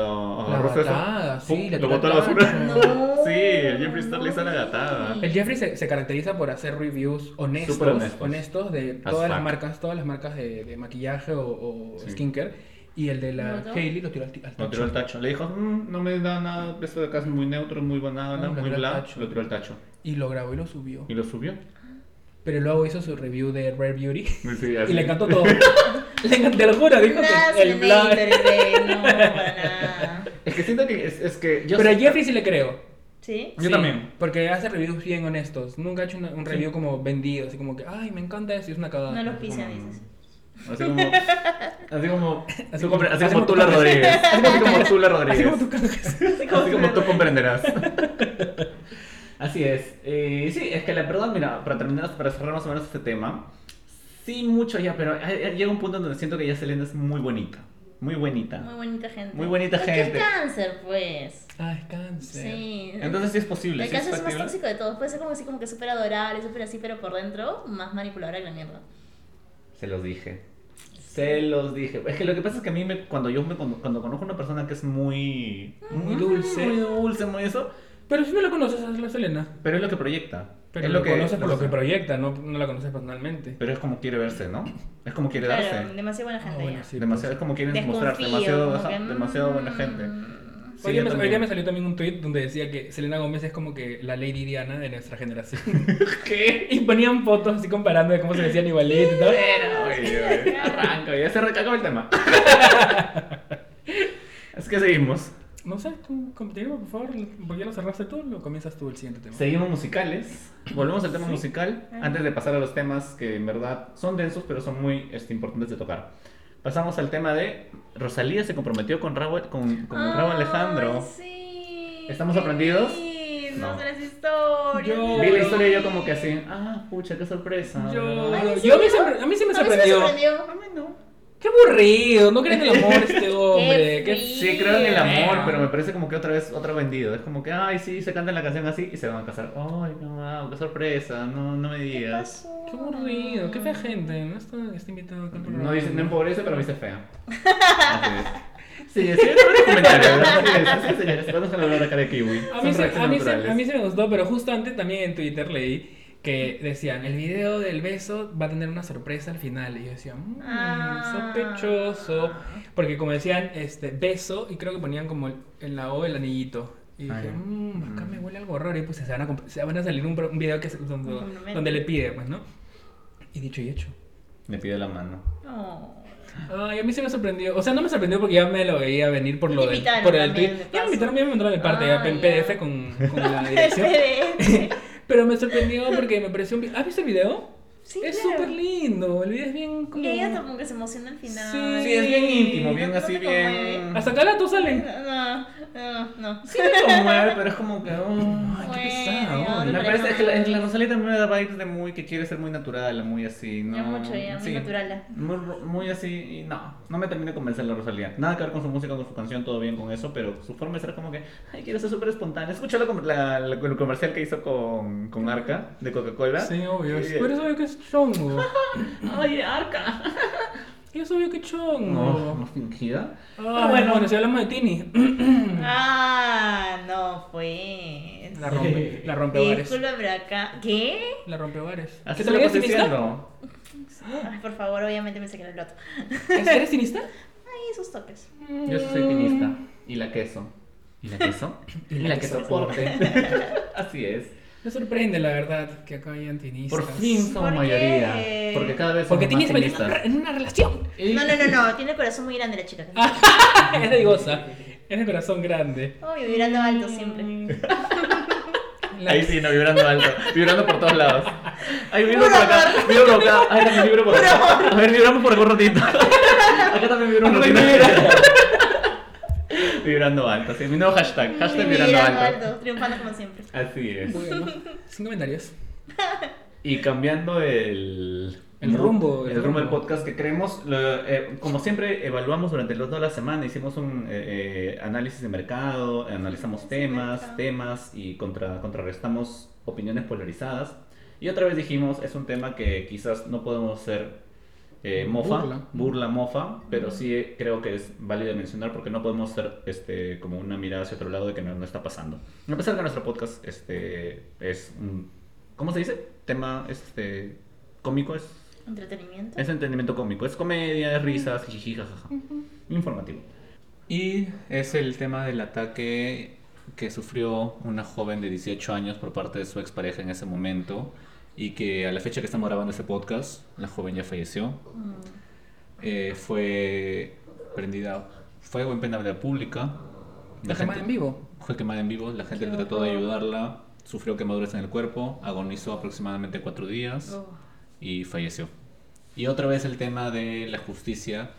La gatada, sí, le lo botó a la basura. No. Sí, el Jeffree Star le hizo la gatada. El Jeffrey se, se caracteriza por hacer reviews honestos, Súper honestos. honestos de As todas las marcas, todas las marcas de, de maquillaje o, o Sí. skincare. Y el de la ¿Lo botó? Hailey lo tiró al, al Lo tacho. tiró al tacho. Le dijo, "Mm, no me da nada, esto de acá es muy neutro, muy banana, No, lo muy bla. Lo tiró al tacho. Y lo grabó y lo subió. Y lo subió. Pero luego hizo su review de Rare Beauty. Sí, así. Y le encantó todo. le encantó, te lo juro, dijo que el bla. No, para nada. Es que siento que es, es que yo Pero a Jeffrey sí le creo. ¿Sí? Yo Sí, también. Porque hace reviews bien honestos. Nunca ha hecho una- un Sí. review como vendido, así como que, ay, me encanta eso y es una cagada. No los pisa, como- dices. Así como. Así como. Así Así como- como, así así como como Tula tú Rodríguez. Así como Tula Así Rodríguez. como tú cantas. Así como tú comprenderás. Así es. Eh, sí, es que la verdad, mira, para terminar, para cerrar más o menos este tema, sí, mucho ya, pero llega un punto donde siento que ya Selena es muy bonita. Muy bonita. Muy bonita gente. Muy bonita Es que gente. es cáncer, pues. Ay, cáncer. Sí. Entonces sí es posible. El sí es cáncer es más factible. tóxico de todos. Puede ser como así, como que súper adorable, súper así, pero por dentro, más manipuladora que la mierda. Se los dije. Se los dije. Es que lo que pasa es que a mí, me, cuando yo me, cuando, cuando conozco a una persona que es muy. Muy dulce. Muy dulce, muy eso. Pero si no la conoces a la Selena. Pero es lo que proyecta. Pero es lo conoces por lo que proyecta, no, no la conoces personalmente. Pero es como quiere verse, ¿no? Es como quiere Claro, darse. demasiado buena gente bueno, ya. sí, demasiado, pues. es como quieren Desconfío, mostrar demasiado, como que, demasiado buena mm, gente. Sí, hoy, día me, hoy día me salió también un tweet donde decía que Selena Gómez es como que la Lady Diana de nuestra generación. ¿Qué? y ponían fotos así comparando de cómo se decían igualito y todo. Oye, arranca, ya se recacó el tema. es que seguimos. No sé, tú, continúa, por favor. ¿Por qué lo cerraste tú? Lo comienzas tú el siguiente tema. Seguimos musicales. Volvemos al tema Sí. musical. Ah. Antes de pasar a los temas que en verdad son densos, pero son muy este, importantes de tocar. Pasamos al tema de Rosalía se comprometió con Raúl, con, con Raúl Alejandro. sí. ¿Estamos sorprendidos? lindo, No. las historias. Yo- Vi la historia y yo como que así, ah, pucha, qué sorpresa. Yo, Ay, ¿en yo a, mí se, a mí sí me A mí sí me sorprendió. sorprendió. A mí no. Qué aburrido, no creen en el amor este hombre. Qué Qué Sí, creo en el amor, pero me parece como que otra vez otro vendido. Es como que, ay, sí, se canta la canción así y se van a casar. Ay, no, wow, qué sorpresa, no, no me ¿Qué digas. pasó? Qué aburrido, qué fea gente. No está, está invitado al No dice, no empobrece, pero me dice fea. Así es. Sí, sí, es un comentario, es, señores. Vamos a hablar acá de kiwi. A mí, se, a, mí se, a mí se me gustó, pero justo antes también en Twitter leí que decían, el video del beso va a tener una sorpresa al final. Y yo decía, mmm, Ah. sospechoso. Porque como decían, este, beso, y creo que ponían como en la O el anillito. Y Ah, dije, mmm, acá Mm. me huele algo raro. Y pues se van a, comp- se van a salir un, pro- un video que, es- donde, donde le pide, pues, ¿no? Y dicho y hecho. Me pide la mano. No. Ay, a mí se me sorprendió. O sea, no me sorprendió porque ya me lo veía venir por lo del por el tweet. de Ya me invitaron, ya me mandaron el parte Ah, ya, en ya. PDF con, con la dirección. Pero me sorprendió porque me pareció un vi- ¿Has visto el video? Sí, es claro. súper lindo. El video es bien como. Y ella como que se emociona al final. Sí, Sí, es bien íntimo, bien No así, bien. conmueve. Hasta acá la tos salen. No, no, no. Sí me conmueve, pero es como que. oh, Ay, qué pesado. Me parece que la, Rosalía también me da vibes de muy que quiere ser muy natural, muy así, ¿no? Ya mucho, ya, muy natural. Muy, muy así, y no, no me termina de convencer la Rosalía. Nada que ver con su música, con su canción, todo bien con eso, pero su forma de ser como que, ay, quiero ser súper espontánea. Escuchó la, la- la- el comercial que hizo con, con Arca de Coca-Cola. Sí, obvio. Sí. Por eso veo que es chongo. Ay, Arca. Y eso veo que chongo. No, no fingida. Ay, Pero bueno. bueno, si hablamos de Tini. Ah, no, pues. La rompe, la rompe hogares. Disculpa, pero acá. ¿Qué? La rompe hogares. ¿Qué te lo estoy diciendo. Ay, por favor, obviamente me saqué el loto. ¿Eres cinista? Ay, esos toques. Yo sí soy finista. Y la queso. ¿Y la queso? Y la que soporte. Así es. Me sorprende, la verdad, que acá hayan tinistas. Por fin somos ¿Por qué? mayoría. Porque cada vez somos Porque Tini más en una, feministas. en una relación. No, no, no, no. Tiene el corazón muy grande la chica. es de goza. Es de corazón grande. Obvio, vibrando alto siempre. Ahí sí, no, vibrando alto. Vibrando por todos lados. Ahí vibro por acá. Vibro por acá. Ahí también vibro por acá. A ver, vibramos por acá un ratito. Acá también vibro un ratito. Vibrando alto. Sí, mi nuevo hashtag. Hashtag vibrando alto. Triunfando como siempre. Así es. Bueno, sin comentarios. Y cambiando el, El rumbo, el, el rumbo del podcast que creemos, lo- eh, como siempre evaluamos durante los toda la semana, hicimos un eh, eh, análisis de mercado, analizamos temas, mercado. temas y contra, contrarrestamos opiniones polarizadas. Y otra vez dijimos, es un tema que quizás no podemos hacer eh, mofa, Burla. burla. mofa, pero sí creo que es válido mencionar porque no podemos hacer este, como una mirada hacia otro lado de que no, no está pasando. A pesar que nuestro podcast este, es un, ¿cómo se dice? Tema este, cómico, es, Entretenimiento. es entretenimiento cómico, es comedia, es risas, jiji, jajaja. Informativo. Y es el tema del ataque que sufrió una joven de 18 años por parte de su expareja en ese momento y que a la fecha que estamos grabando este podcast, la joven ya falleció. Mm. Eh, fue prendida fuego en pena pública. La quemada en vivo. Fue quemada en vivo, la gente Qué trató de ayudarla, sufrió quemaduras en el cuerpo, agonizó aproximadamente cuatro días Oh. y falleció. Y otra vez el tema de la justicia,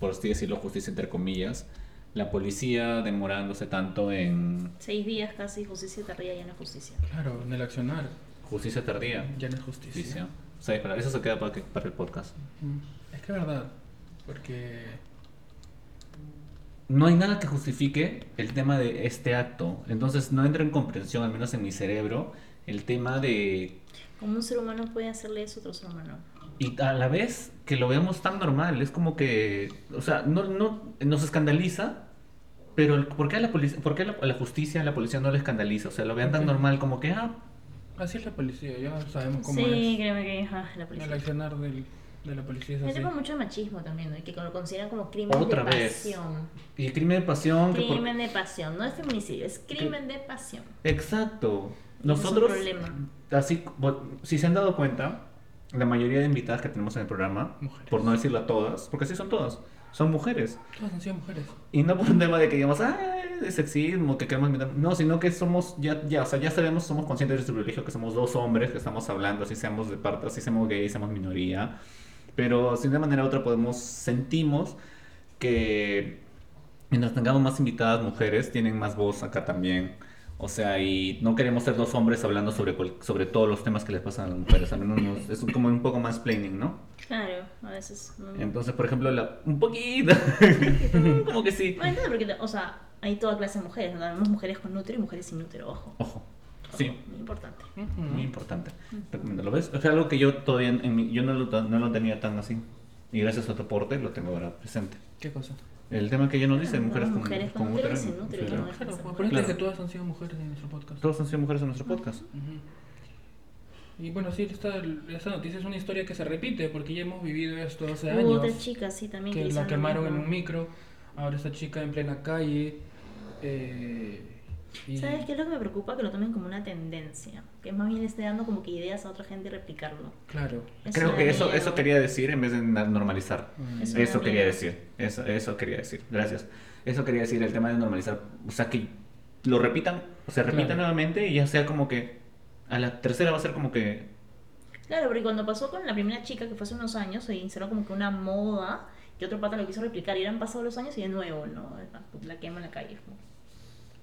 por así decirlo, justicia entre comillas, la policía demorándose tanto en Seis días casi, justicia tardía ya no justicia. Claro, en el accionar. Justicia tardía. Ya no es justicia. Justicia. O sea, para eso se queda para, que- para el podcast. Mm, Es que es verdad. Porque. No hay nada que justifique el tema de este acto. Entonces no entra en comprensión, al menos en mi cerebro, el tema de... Como un ser humano puede hacerle eso a otro ser humano. Y a la vez que lo veamos tan normal, es como que... O sea, no, no, nos escandaliza, pero ¿por qué a la, polic- por qué a la, a la justicia, a la policía no le escandaliza? O sea, lo vean tan normal como que, ah, Así es la policía, ya sabemos cómo Sí, es. créeme que ajá, la El policía. accionar del, de la policía es así. mucho machismo también, ¿no? Y que lo consideran como crimen Otra de vez. pasión. y el crimen de pasión... que por- Crimen de pasión, no es feminicidio, es crimen de pasión. Exacto. Es un Nosotros, problema. así, si se han dado cuenta, la mayoría de invitadas que tenemos en el programa, Mujeres. por no decirlo a todas, porque sí son todas, son mujeres. Todas han sido mujeres. Y no por un tema de que digamos, ah, de sexismo, que queremos invitar. No, sino que somos, ya, ya, o sea, ya sabemos, somos conscientes de nuestro privilegio, que somos dos hombres que estamos hablando, así seamos de parte, así seamos gays, seamos minoría. Pero si de una manera u otra podemos, sentimos que mientras tengamos más invitadas mujeres, tienen más voz acá también. O sea, y no queremos ser dos hombres hablando sobre, sobre todos los temas que les pasan a las mujeres. Al menos nos- es como un poco más planning, ¿no? Claro, a veces. Entonces, por ejemplo, la, un poquito. como que sí. No entiendo porque, o sea, hay toda clase de mujeres, ¿no? Tenemos mujeres con útero y mujeres sin útero, ojo. Ojo. Sí. Muy importante. Muy importante. ¿Lo ves? Es algo que yo todavía en mi- yo no lo, no lo tenía tan así. Y gracias a tu aporte lo tengo ahora presente. ¿Qué cosa? El tema que yo nos dice, Claro, mujeres con, mujeres con útero claro. Que todas han sido mujeres en nuestro podcast. Todos han sido mujeres en nuestro podcast. Y bueno, sí, esta, esta noticia es una historia que se repite porque ya hemos vivido esto hace Hubo años. otra chica, sí, también que hizo la quemaron en un micro. Ahora esta chica en plena calle. eh, y- ¿Sabes qué es lo que me preocupa? Que lo tomen como una tendencia. Que más bien le esté dando como que ideas a otra gente y replicarlo. Claro. Eso Creo que eso, miedo. eso quería decir en vez de normalizar. Mm. Eso quería miedo. decir. Eso, eso quería decir. Gracias. Eso quería decir el tema de normalizar. O sea, que lo repitan, o sea, repitan Claro. nuevamente y ya sea como que a la tercera va a ser como que Claro, porque cuando pasó con la primera chica, que fue hace unos años, se instaló como que una moda y otro pata lo quiso replicar y eran pasados los años y de nuevo, ¿no? La quema en la calle. ¿no?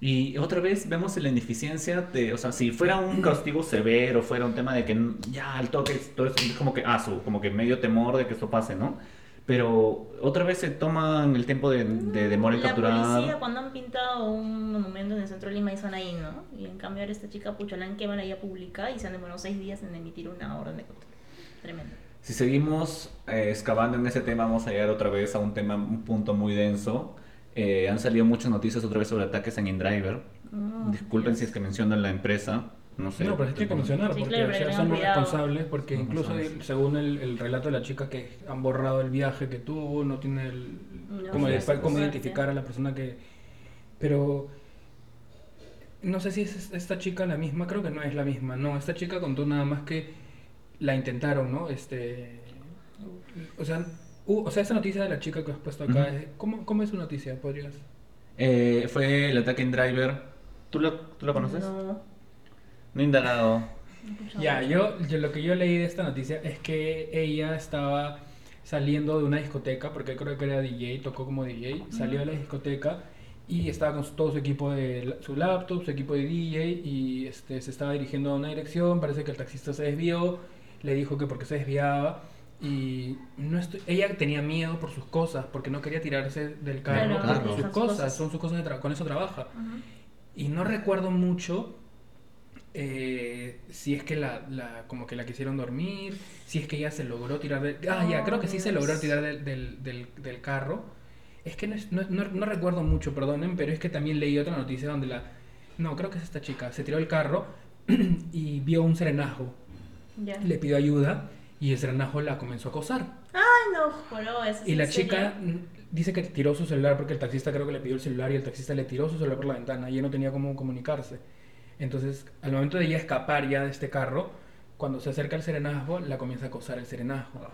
Y otra vez vemos la ineficiencia de, o sea, si fuera un castigo severo, fuera un tema de que ya al toque, todo es como que, ah, su, como que medio temor de que esto pase, ¿no? Pero otra vez se toman el tiempo de, de demora en La policía cuando han pintado un monumento en el centro de Lima y son ahí, ¿no? Y en cambio ahora esta chica Pucholán quema la vía pública y se han demorado seis días en emitir una orden de captura. Tremendo. Si seguimos eh, excavando en ese tema, vamos a llegar otra vez a un tema, un punto muy denso. Eh, han salido muchas noticias otra vez sobre ataques en InDriver. Oh, Disculpen Dios. si es que mencionan la empresa. No sé. No, pero se tiene que mencionar Sí, porque claro, o sea, son los responsables porque Son incluso responsables. según el, el relato de la chica que han borrado el viaje que tuvo, no tiene el, No, cómo, sí, sí, cómo identificar a la persona que... Pero no sé si es esta chica la misma, creo que no es la misma, no, esta chica contó nada más que la intentaron, ¿no? Este... O sea, hu- o sea esta noticia de la chica que has puesto acá, es- ¿cómo, ¿cómo es su noticia? ¿Podrías...? Eh, fue el ataque en Driver. ¿Tú lo, ¿Tú lo conoces? No, No. he indagado. no Ya, yo, yo lo que yo leí de esta noticia es que ella estaba saliendo de una discoteca, porque creo que era DJ, tocó como DJ, salió de la discoteca y estaba con todo su equipo de la- su laptop, su equipo de DJ y este, se estaba dirigiendo a una dirección, parece que el taxista se desvió, le dijo que porque se desviaba y no estoy- ella tenía miedo por sus cosas, porque no quería tirarse del carro Claro, por sus cosas, cosas. son sus cosas, de con eso trabaja. Ujú. Y no recuerdo mucho eh, si es que la, la- como que la quisieron dormir, si es que ella se logró tirar del... Ah, ya, creo que sí se logró tirar del, del, del- del carro. Es que no, no, no- no recuerdo mucho, perdonen, pero es que también leí otra noticia donde la... No, creo que es esta chica. Se tiró del carro y vio un serenazgo. Ya. Le pidió ayuda y el serenazo la comenzó a acosar. Ay, no, juro, eso es Y la chica dice que tiró su celular porque el taxista creo que le pidió el celular y el taxista le tiró su celular por la ventana y ella no tenía cómo comunicarse. Entonces, al momento de ella escapar ya de este carro, cuando se acerca el serenazgo, la comienza a acosar el serenazgo.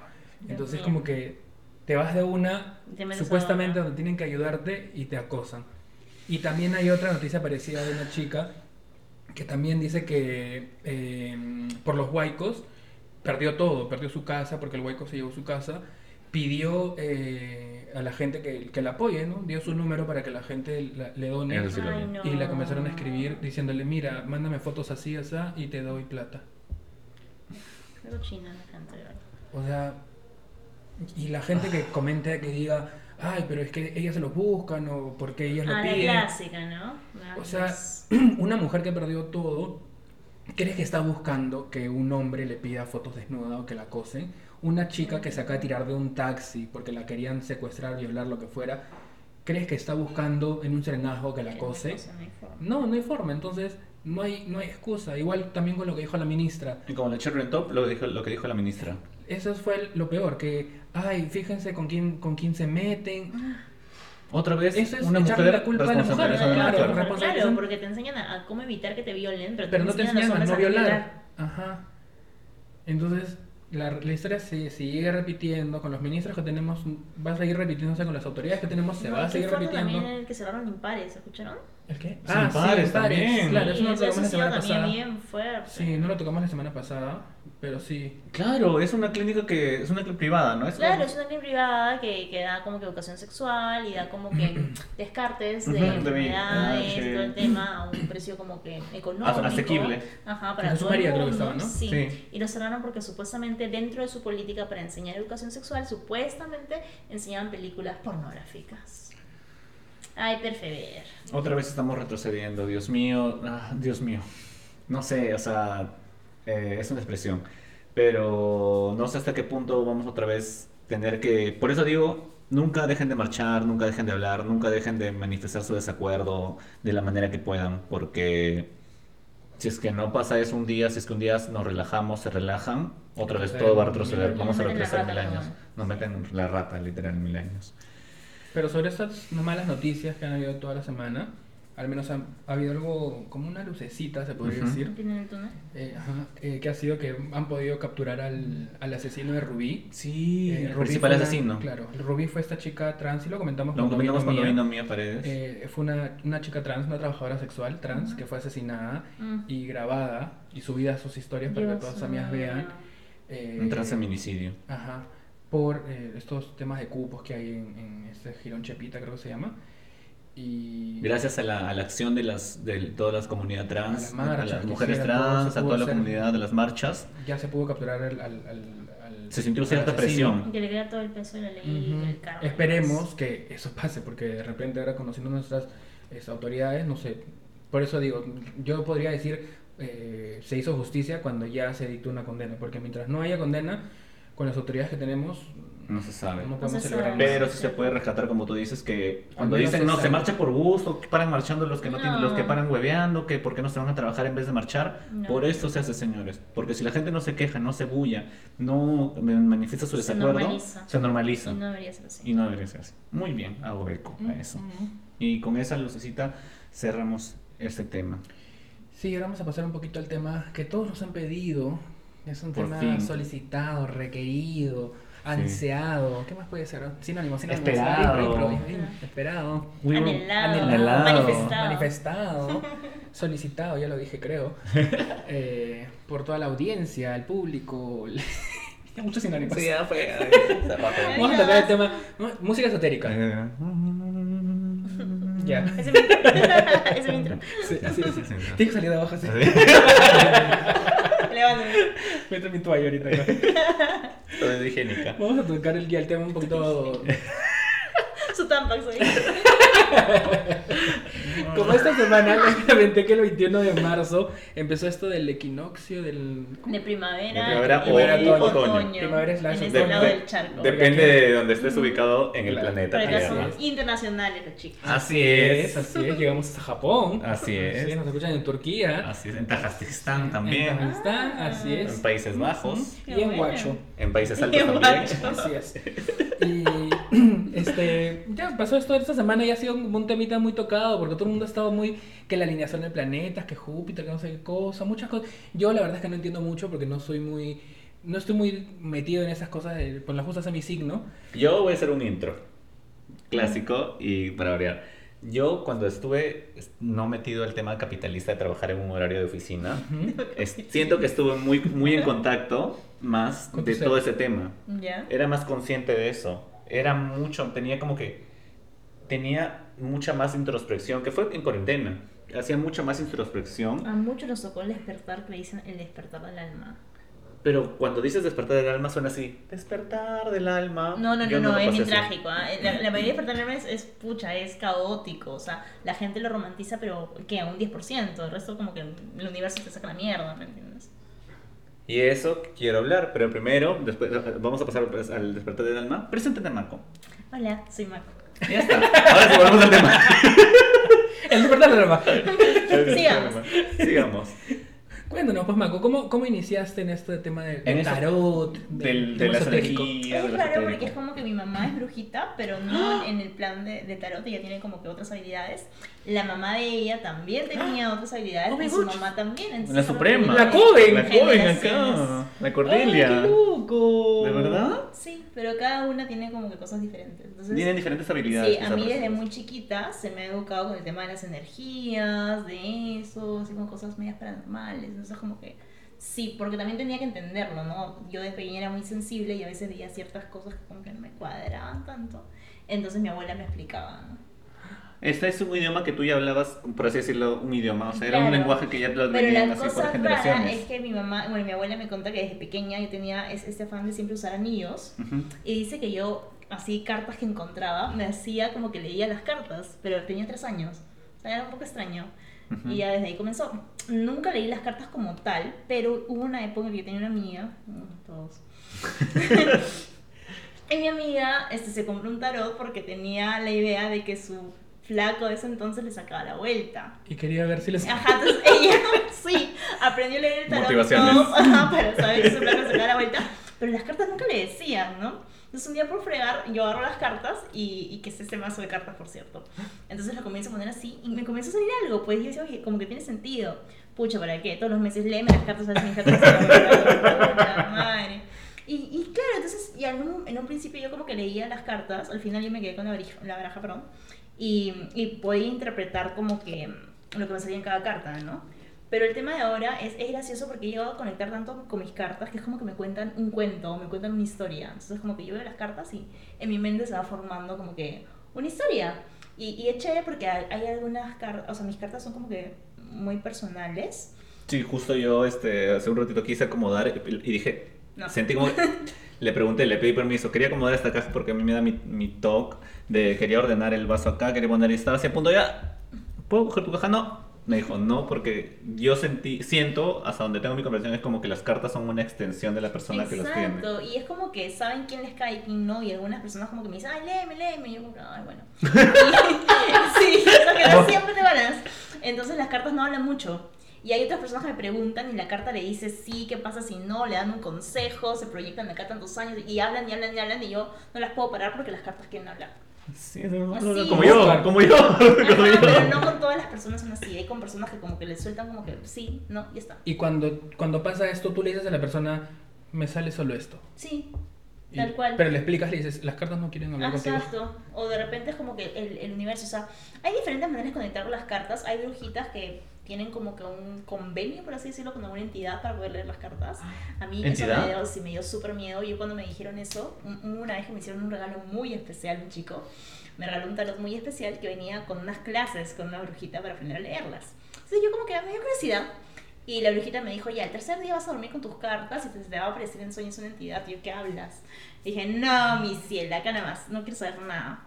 Entonces, como que te vas de una, supuestamente donde tienen que ayudarte y te acosan. Y también hay otra noticia parecida de una chica que también dice que eh, por los huaicos perdió todo, perdió su casa porque el huaico se llevó su casa, pidió eh, a la gente que, que la apoye, ¿no? Dio su número para que la gente la- le done lo Ay, no. y le comenzaron a escribir diciéndole, mira, mándame fotos así, así y te doy plata. La de verdad. O sea, y la gente que comente que diga, ay, pero es que ellas se los buscan o porque ellas lo Ah, la piden. clásica, ¿no? La- O sea, una mujer que perdió todo, ¿crees que está buscando que un hombre le pida fotos desnuda o que la acosen? Una chica que se acaba de tirar de un taxi porque la querían secuestrar, violar, lo que fuera, ¿crees que está buscando en un serenazgo que la que no hay acose? no hay forma. No, no hay forma, entonces no hay, no hay excusa. Igual también con lo que dijo la ministra. Y como la Cherry Top, lo, dijo, lo que dijo la ministra. Eso fue lo peor, que, ay, fíjense con quién, con quién se meten. Otra vez, Eso es una echarle mujer la culpa a la responsable, mujer, eso no es claro, claro. Claro, porque te enseñan a, a cómo evitar que te violen, pero, Pero no te enseñan a los no violar. Ajá. Entonces, la, la historia se sigue repitiendo con los ministros que tenemos, va a seguir repitiéndose con las autoridades que tenemos, se No, va a seguir repitiendo. también el que cerraron impares, ¿escucharon? ¿El qué? Sin pares también. Claro, eso Sí, no lo tocamos la semana también pasada. bien fuerte. Sí, no lo tocamos la semana pasada, pero sí. Claro, es una clínica que es una clínica privada, ¿no? Es Claro, como- es una clínica privada que, que da como que educación sexual y da como que descartes de enfermedades Ah, sí. todo el tema a un precio como que económico. Asequible. Ajá, para todo el María creo que mundo, estaba, ¿no? Sí. Sí. Y lo cerraron porque supuestamente dentro de su política para enseñar educación sexual, supuestamente enseñaban películas pornográficas. Ay, persever. Otra vez estamos retrocediendo, Dios mío, ah, Dios mío. No sé, o sea, eh, es una expresión, pero no sé hasta qué punto vamos otra vez tener que... Por eso digo, nunca dejen de marchar, nunca dejen de hablar, nunca dejen de manifestar su desacuerdo de la manera que puedan, porque si es que no pasa eso un día, si es que un día nos relajamos, se relajan, otra vez todo va a retroceder, vamos a retroceder rata, mil años, ¿no? nos meten la rata, literal, mil años. Pero sobre estas malas noticias que han habido toda la semana, al menos ha, ha habido algo como una lucecita, se podría decir, ¿Tienen el túnel? eh, ajá, eh, que ha sido que han podido capturar al, al asesino de Rubí. Sí, Eh, el Rubí principal una- asesino. Claro, Rubí fue esta chica trans y lo comentamos Lo comentamos cuando Mía. vino Mía Paredes. Eh, fue una, una chica trans, una trabajadora sexual trans que fue asesinada Mm. y grabada y subida a sus historias para que Dios todas sus amigas vean. eh, un transfeminicidio. Ajá, por eh, estos temas de cupos que hay en, en este Girón Chepita, creo que se llama. Y Gracias a la, a la acción de las de toda la comunidad A trans, las a, las mujeres todo trans, a toda la comunidad de las marchas, ya se pudo capturar al... al- al- Se sintió cierta presión. Que le queda todo el peso de la ley y Ujú. el karma. Esperemos que eso pase, porque de repente ahora conociendo nuestras este, autoridades, no sé, por eso digo, yo podría decir, eh, se hizo justicia cuando ya se dictó una condena, porque mientras no haya condena, con las autoridades que tenemos, no se sabe. no podemos se celebrar sabe. nada. Pero sí se puede rescatar, como tú dices, que cuando dicen no, se marcha por gusto, que paran marchando los que no, tienen, los que paran hueveando, que por qué no se van a trabajar en vez de marchar. No. Por esto se hace, señores. Porque si la gente no se queja, no se bulla, no manifiesta su Se desacuerdo, normaliza. se normaliza. Y no debería ser así. Y no debería ser así. Muy bien, hago eco a eso. Ujú. Y con esa lucecita cerramos este tema. Sí, ahora vamos a pasar un poquito al tema que todos nos han pedido. Es un Por tema fin. solicitado, requerido, ansiado. ¿Qué más puede ser? Sinónimo, sinónimo. Esperado. Esperado. We were- Anhelado, Anhelado. manifestado. Manifestado, solicitado, ya lo dije, creo. eh, por toda la audiencia, el público. Muchos sinónimos. Sí, ya fue. Vamos a tocar el tema. Música esotérica. Eh, Ya. Ese es mi intro. Ese es mi intro. Sí, así es. Sí, sí, sí. Tiene que salir de abajo así. Levántame. Meto mi toalla ahorita Todo es higiénica. Vamos a tocar el, el tema un poquito. Su tampax ahí. Como esta semana, les comenté que el 21 de marzo empezó esto del equinoccio, del. De primavera, De primavera y o de otoño. Primavera slash en otoño. este lado del charco. Depende de donde estés ubicado en el Claro. planeta. Pero somos internacionales los chicos. Así Es, es. así es, llegamos a Japón. Así es. Sí, nos escuchan en Turquía. Así es. En Tajikistán En también. Kazajistán, así es. En Países Bajos. Y en. Guacho. En Países Y Altos en también. Así es. Y este, ya pasó esto esta semana y ha sido un, temita muy tocado porque todo el mundo ha estado muy que la alineación de planetas, que Júpiter, que no sé qué cosa, muchas cosas. Yo la verdad es que no entiendo mucho porque no soy muy no estoy muy metido en esas cosas de, por las justas a mi signo. Yo voy a hacer un intro clásico y para variar. Yo cuando estuve no metido al tema capitalista de trabajar en un horario de oficina, es- siento que estuve muy, muy en contacto más de todo ese tema. ¿Ya? Era más consciente de eso. Era mucho, tenía como que, tenía mucha más introspección, que fue en cuarentena. Hacía mucha más introspección. A muchos nos tocó el despertar que le dicen el despertar del alma. Pero cuando dices despertar del alma suena así, despertar del alma. No, no, no, no, es bien trágico. ¿ah? La, la mayoría de despertar del alma es, es pucha, es caótico. O sea, la gente lo romantiza, pero que a un 10%. El resto, como que el universo te saca la mierda, ¿me entiendes? Y eso quiero hablar, pero primero, después vamos a pasar pues, al despertar del alma. Preséntate, Marco. Hola, soy Marco. Ya está. Ahora sí, volvemos al tema. El despertar del alma. Sigamos. Sigamos. Cuéntanos, pues Marco, ¿cómo, ¿cómo iniciaste en este tema del En eso- tarot, Del, de tema esotérico? energías. de Es lo raro porque es como que mi mamá es brujita, pero no en el plan de, de tarot, ella tiene como que otras habilidades. La mamá de ella también tenía otras habilidades Oh my y su gosh. mamá también. entonces La como Suprema. que La Coven. La joven generaciones. acá. La ¡Ay, Cordelia. qué loco! ¿De verdad? Sí, pero cada una tiene como que cosas diferentes. Entonces, Tienen diferentes habilidades. Sí, a esas mí desde personas. muy chiquita se me ha educado con el tema de las energías, de eso, así con cosas medias paranormales. Entonces, como que sí, porque también tenía que entenderlo, ¿no? Yo de pequeña era muy sensible y a veces veía ciertas cosas que como que no me cuadraban tanto. Entonces mi abuela me explicaba, ¿no? Este es un idioma que tú ya hablabas, por así decirlo, un idioma. O sea, era un Claro. lenguaje que ya lo Pero tenían la así por generaciones. es que mi mamá, bueno, mi abuela me contó que desde pequeña yo tenía es- este afán de siempre usar anillos. Ujú. Y dice que yo, así, cartas que encontraba, me hacía como que leía las cartas, pero tenía tres años. O sea, era un poco extraño. Y ya desde ahí comenzó. Nunca leí las cartas como tal, pero hubo una época en que yo tenía una amiga, mm, todos. y mi amiga este, se compró un tarot porque tenía la idea de que su flaco de ese entonces le sacaba la vuelta. Y quería ver si les... Ajá, entonces ella sí aprendió a leer el tarot Motivaciones. todo, ajá, para saber si su flaco le sacaba la vuelta, pero las cartas nunca le decían, ¿no? Entonces un día por fregar, yo agarro las cartas y, y que es este mazo de cartas, por cierto. Entonces lo comienzo a poner así y me comienza a salir algo, pues yo decía, oye, como que tiene sentido. Pucha, ¿para qué? Todos los meses léeme las cartas a mis cartas. Puta madre. Y, y claro, entonces ya en un, en un principio yo como que leía las cartas, al final yo me quedé con la, baraja- la baraja, perdón, y, y podía interpretar como que lo que me salía en cada carta, ¿no? Pero el tema de ahora es, es gracioso porque he llegado a conectar tanto con mis cartas que es como que me cuentan un cuento, me cuentan una historia. Entonces como que yo veo las cartas y en mi mente se va formando como que una historia. Y, y es chévere porque hay, algunas cartas, o sea, mis cartas son como que muy personales. Sí, justo yo este, hace un ratito quise acomodar y dije, No. sentí como... Le pregunté, le pedí permiso, quería acomodar esta caja porque a mí me da mi, mi talk de quería ordenar el vaso acá, quería poner y estaba así a punto ya, ¿puedo coger tu caja? No. Me dijo, no, porque yo sentí, siento, hasta donde tengo mi conversación, es como que las cartas son una extensión de la persona que los tiene. Exacto, y es como que saben quién les cae y quién no, y algunas personas como que me dicen, ay, léeme, léeme, y yo como, ay, bueno. sí, eso que no siempre te ganas. Entonces las cartas no hablan mucho. Y hay otras personas que me preguntan y la carta le dice sí, ¿qué pasa si no? Le dan un consejo, se proyectan de acá tantos años y hablan y hablan y hablan y yo no las puedo parar porque las cartas quieren hablar. Sí, no, Así. no, como yo, como yo, como pero no con todas las personas son así, hay con personas que como que le sueltan como que sí, no, ya está. Y cuando, cuando pasa esto, tú le dices a la persona, me sale solo esto. Sí, Y- tal cual. Pero le explicas, le dices, las cartas no quieren hablar contigo. Exacto. O de repente es como que el, el universo, o sea, hay diferentes maneras de conectar las cartas. Hay brujitas que tienen como que un convenio, por así decirlo, con alguna entidad para poder leer las cartas. A mí eso ¿Entidad? me dio, sí, me dio súper miedo. Yo cuando me dijeron eso, un- una vez que me hicieron un regalo muy especial, un chico, me regaló un tarot muy especial que venía con unas clases con una brujita para aprender a leerlas. Entonces yo como que me dio curiosidad. Y la brujita me dijo, ya, el tercer día vas a dormir con tus cartas y te, te va a aparecer en sueños una entidad. Y yo, ¿qué hablas? Dije, no, mi cielo, acá nada más, no quiero saber nada.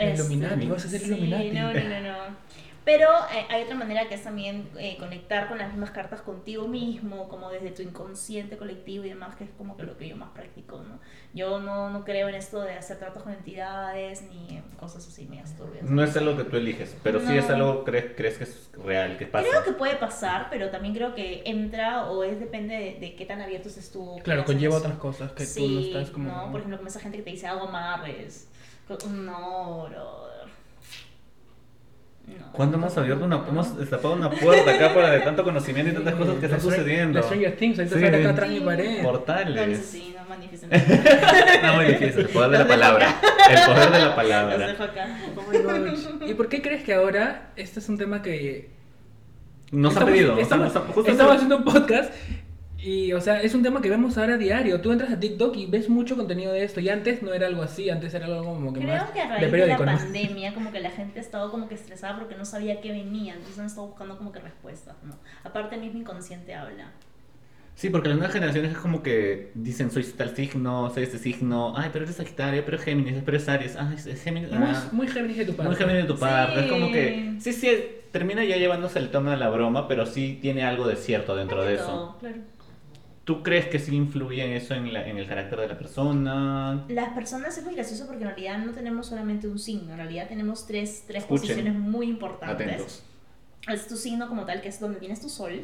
Illuminati, Este, vas a ser sí, Illuminati. No, no, no, no. Pero eh, hay otra manera que es también eh, conectar con las mismas cartas contigo mismo, como desde tu inconsciente colectivo y demás, que es como que lo que yo más practico, ¿no? Yo no, no creo en esto de hacer tratos con entidades ni cosas así medias turbias. No es algo que tú eliges, pero sí No. es algo que crees, crees que es real, que pasa. Creo que puede pasar, pero también creo que entra o es depende de, de qué tan abierto estés tú. Claro, conlleva otras cosas que tú sí, no estás como... No, por ejemplo, como esa gente que te dice hago amarres. No, brother. No. ¿Cuándo hemos abierto una, hemos destapado una puerta acá para de tanto conocimiento y tantas cosas que están sucediendo? las Stranger Things, Sí. sale acá atrás mi pared. Portales. No, eso sí, no, magnífico. No, difícil, el poder de la palabra. El poder de la palabra. Oh. ¿Y por qué crees que ahora este es un tema que Nos estamos- pedido. o sea, Estamos, nos han- justo estamos haciendo un podcast y, o sea, es un tema que vemos ahora a diario. Tú entras a TikTok y ves mucho contenido de esto. Y antes no era algo así, antes era algo como que más Creo que a raíz de, la ¿no? pandemia, como que la gente ha estado como que estresada porque no sabía qué venía, entonces han estado buscando como que respuestas, ¿no? Aparte el mismo inconsciente habla. Sí, porque las nuevas generaciones es como que dicen soy tal signo, soy este signo, ay, pero eres Sagitario, pero Géminis, pero es Aries, ay, es Géminis, Muy, ah, muy Géminis de tu parte. muy Géminis de tu parte. Es como que, sí, sí, termina ya llevándose el tono de la broma, pero sí tiene algo de cierto dentro de eso. claro. ¿Tú crees que sí influye en eso en, la- en el carácter de la persona? Las personas es muy gracioso porque en realidad no tenemos solamente un signo, en realidad tenemos tres, tres Escuchen. posiciones muy importantes. Atentos. Es tu signo como tal, que es donde tienes tu sol.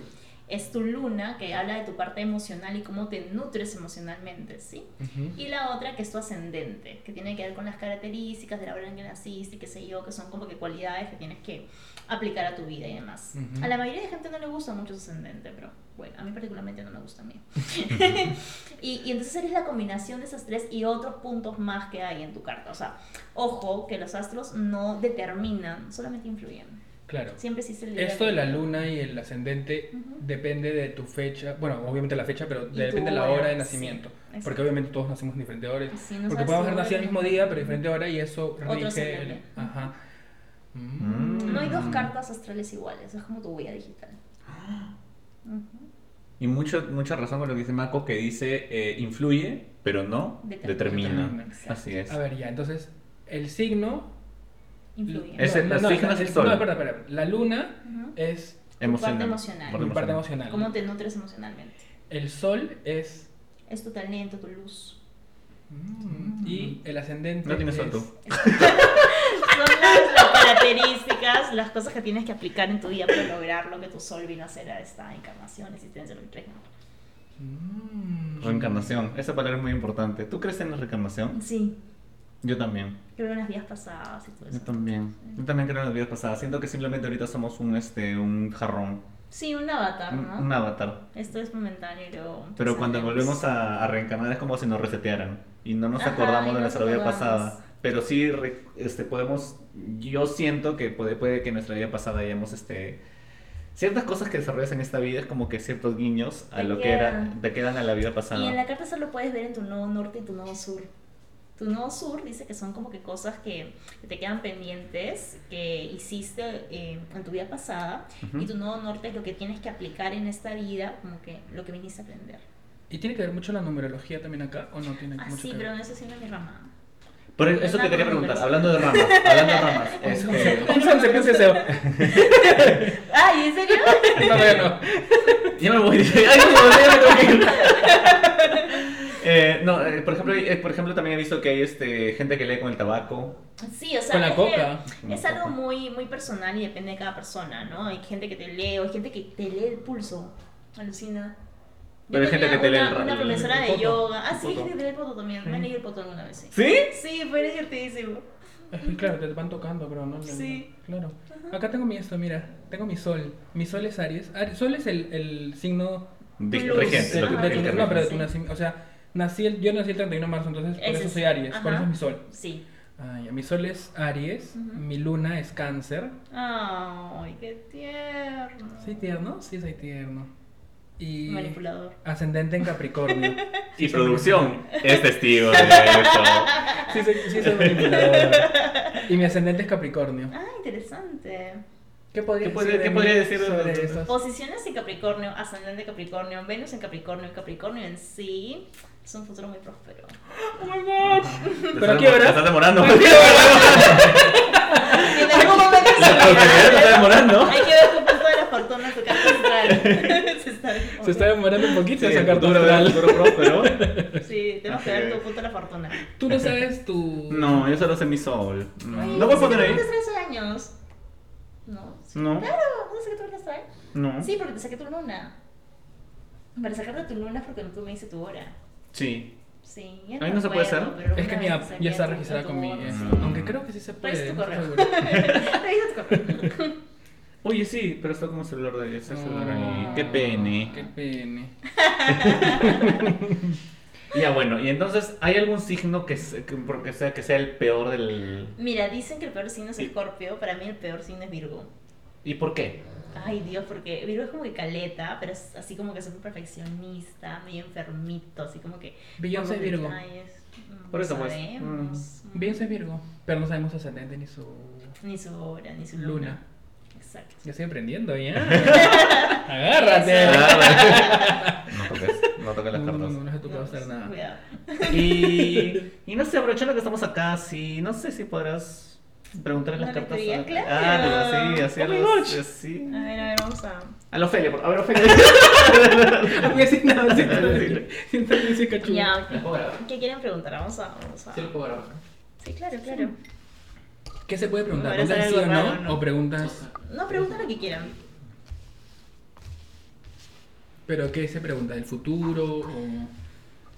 Es tu luna, que habla de tu parte emocional y cómo te nutres emocionalmente, ¿sí? Ujú. Y la otra que es tu ascendente, que tiene que ver con las características de la hora en que naciste, qué sé yo, que son como que cualidades que tienes que aplicar a tu vida y demás. Ujú. A la mayoría de gente no le gusta mucho su ascendente, pero bueno, a mí particularmente no me gusta a mí. y, y entonces eres la combinación de esas tres y otros puntos más que hay en tu carta. O sea, ojo que los astros no determinan, solamente influyen. Claro. Siempre existe el Esto de la luna y el ascendente depende de tu fecha, bueno, obviamente la fecha, pero depende de la hora, de sí, nacimiento. porque obviamente todos nacemos en diferentes horas. Sí, no porque podemos haber nacido al hora. mismo día, pero diferente hora y eso Otro rige. el-. Ajá. Mm. No hay dos cartas astrales iguales, es como tu huella digital. Ujú. Y mucho, mucha razón con lo que dice Mako, que dice eh, influye, pero no Determina. determina. Así es. A ver, ya, entonces, el signo. Influye. Es el- los signos la- es sol. No, espera, espera. La luna Ujú. es Emocional. parte emocional. Parte parte emocional. ¿Cómo te nutres emocionalmente? El sol es. Es tu talento, tu luz. mm, Y el ascendente. No tienes es- sol tú. Son las, las características, las cosas que tienes que aplicar en tu vida para lograr lo que tu sol vino a hacer a esta encarnación, existencia, lo que. Mm. Reencarnación. Esa palabra es muy importante. ¿Tú crees en la reencarnación? Sí, Yo también. creo en las vidas pasadas y todo eso. Yo también. Yo también creo en las vidas pasadas. Siento que simplemente ahorita somos un, este, un jarrón. Sí, un avatar, Un, ¿no? un avatar. Esto es momentáneo y luego Pero cuando volvemos a, a reencarnar es como si nos resetearan y no nos Ajá, acordamos y de nuestra vida pasada. Pero sí este, podemos, yo siento que puede, puede que en nuestra vida pasada hayamos este, ciertas cosas que desarrollas en esta vida, es como que ciertos guiños a Te lo que era, te quedan a la vida pasada. Y en la carta solo puedes ver en tu nodo norte y tu nodo sur. Tu nodo sur dice que son como que cosas que, que te quedan pendientes, que hiciste eh, en tu vida pasada, y tu nodo norte es lo que tienes que aplicar en esta vida, como que lo que viniste a aprender. ¿Y tiene que ver mucho la numerología también acá? ¿O no tiene Ah, mucho sí, que pero ver? eso sí no es mi rama. Por eso te quería preguntar, hablando de ramas, hablando de ramas. este, ¿Cómo se empieza ese? ¡Ay, en serio! No, no, no. ya me voy, ay, no, ya me tengo que ir. Eh, no, eh, por ejemplo, eh, por ejemplo también he visto que hay este gente que lee con el tabaco. Sí, o sea, Con la es, coca. que es algo muy, muy personal y depende de cada persona, ¿no? Hay gente que te lee, o hay gente que te lee el pulso. Alucina. Pero hay gente que te lee el ra- una profesora de yoga. Ah, sí, hay gente que te lee el poto también. Me leído el poto alguna vez, sí. ¿Sí? Fue divertidísimo. Es que, Claro, te van tocando, pero no. Sí. Claro. Acá tengo mi esto, mira. Tengo mi sol. Mi sol es Aries. Sol es el, el signo. Regente, de, que no, pero de tu nacimiento. O sea, nací el, yo nací el 31 de marzo, entonces por Ese eso es- soy Aries. Por eso es mi sol. Sí. Ah, ya. Mi sol es Aries. Ujú. Mi luna es Cáncer. Ay, qué tierno. ¿Soy tierno? Sí, soy tierno. Y. Manipulador. Ascendente en Capricornio. Y producción es testigo de eso. Sí, soy, sí, soy manipulador. Y mi ascendente es Capricornio. Ah, interesante. ¿Qué podría ¿Qué podría- decir, de qué podría decir de sobre estos? Posiciones en Capricornio, ascendente Capricornio, Venus en Capricornio, Capricornio en sí. Es un futuro muy próspero. Oh my god. ¿Pero qué hora? Estás demorando. ¿A qué Y en algún momento se está demorando. Hay que ver tu punto de la fortuna, tu carta astral. se está Se está demorando un poquito Sí, esa carta astral. futuro próspero. Sí, tenemos que ver tu punto de la fortuna. Tú no sabes tu. No, yo solo sé mi sol. No, Ay, ¿No puedo poner ahí? ¿Tienes 13 años? No. sí. No. Claro, ¿no sé qué tu astral? No. Sí, porque te saqué tu luna. Para sacarte tu luna es porque tú me dices tu hora. Sí. Sí, ya Ahí no se puede hacer. Es que mi app ya está registrada con mi. eh, sí. Aunque creo que sí se puede. Revisa tu no correo. estoy seguro. Revisa tu correo. Oye, sí, pero está como celular de ese celular ahí. Qué pene. Qué pene. Ya bueno, y entonces, ¿hay algún signo que, se- que, porque sea, que sea el peor del... Mira, dicen que el peor signo es Escorpio. Para mí el peor signo es Virgo. ¿Y por qué? Ay, Dios, porque Virgo es como que caleta, pero es así como que súper perfeccionista, medio enfermito, así como que. Beyoncé es Virgo. detalles, mm, Por no eso, pues. Mm. Beyoncé es Virgo. Pero no sabemos ascendente ni su Ni su hora, ni su luna. luna. Exacto. Ya estoy aprendiendo, ¿ya? Agárrate. Ah, No toques, no toques las No, no, cartas. no, no se te puede No, hacer nada. Cuidado. Y, y no sé, aprovechando que estamos acá, sí, no sé si podrás preguntarle las cartas. a- claro. Ah, sí, así Oh a my los-. A ver, a ver, vamos a. A la Ofelia, por- a ver, Ofelia. Voy a decir nada, siéntate. Siéntate ese cachudo. Ya. ¿qué quieren preguntar? Vamos a. Vamos a... Sí, lo puedo grabar. Sí, claro, claro. ¿Qué se puede preguntar? ¿Preguntas sí o no? ¿no? ¿O preguntas.? No, pregunta lo que quieran. ¿Pero qué se pregunta? ¿El futuro? ¿O.?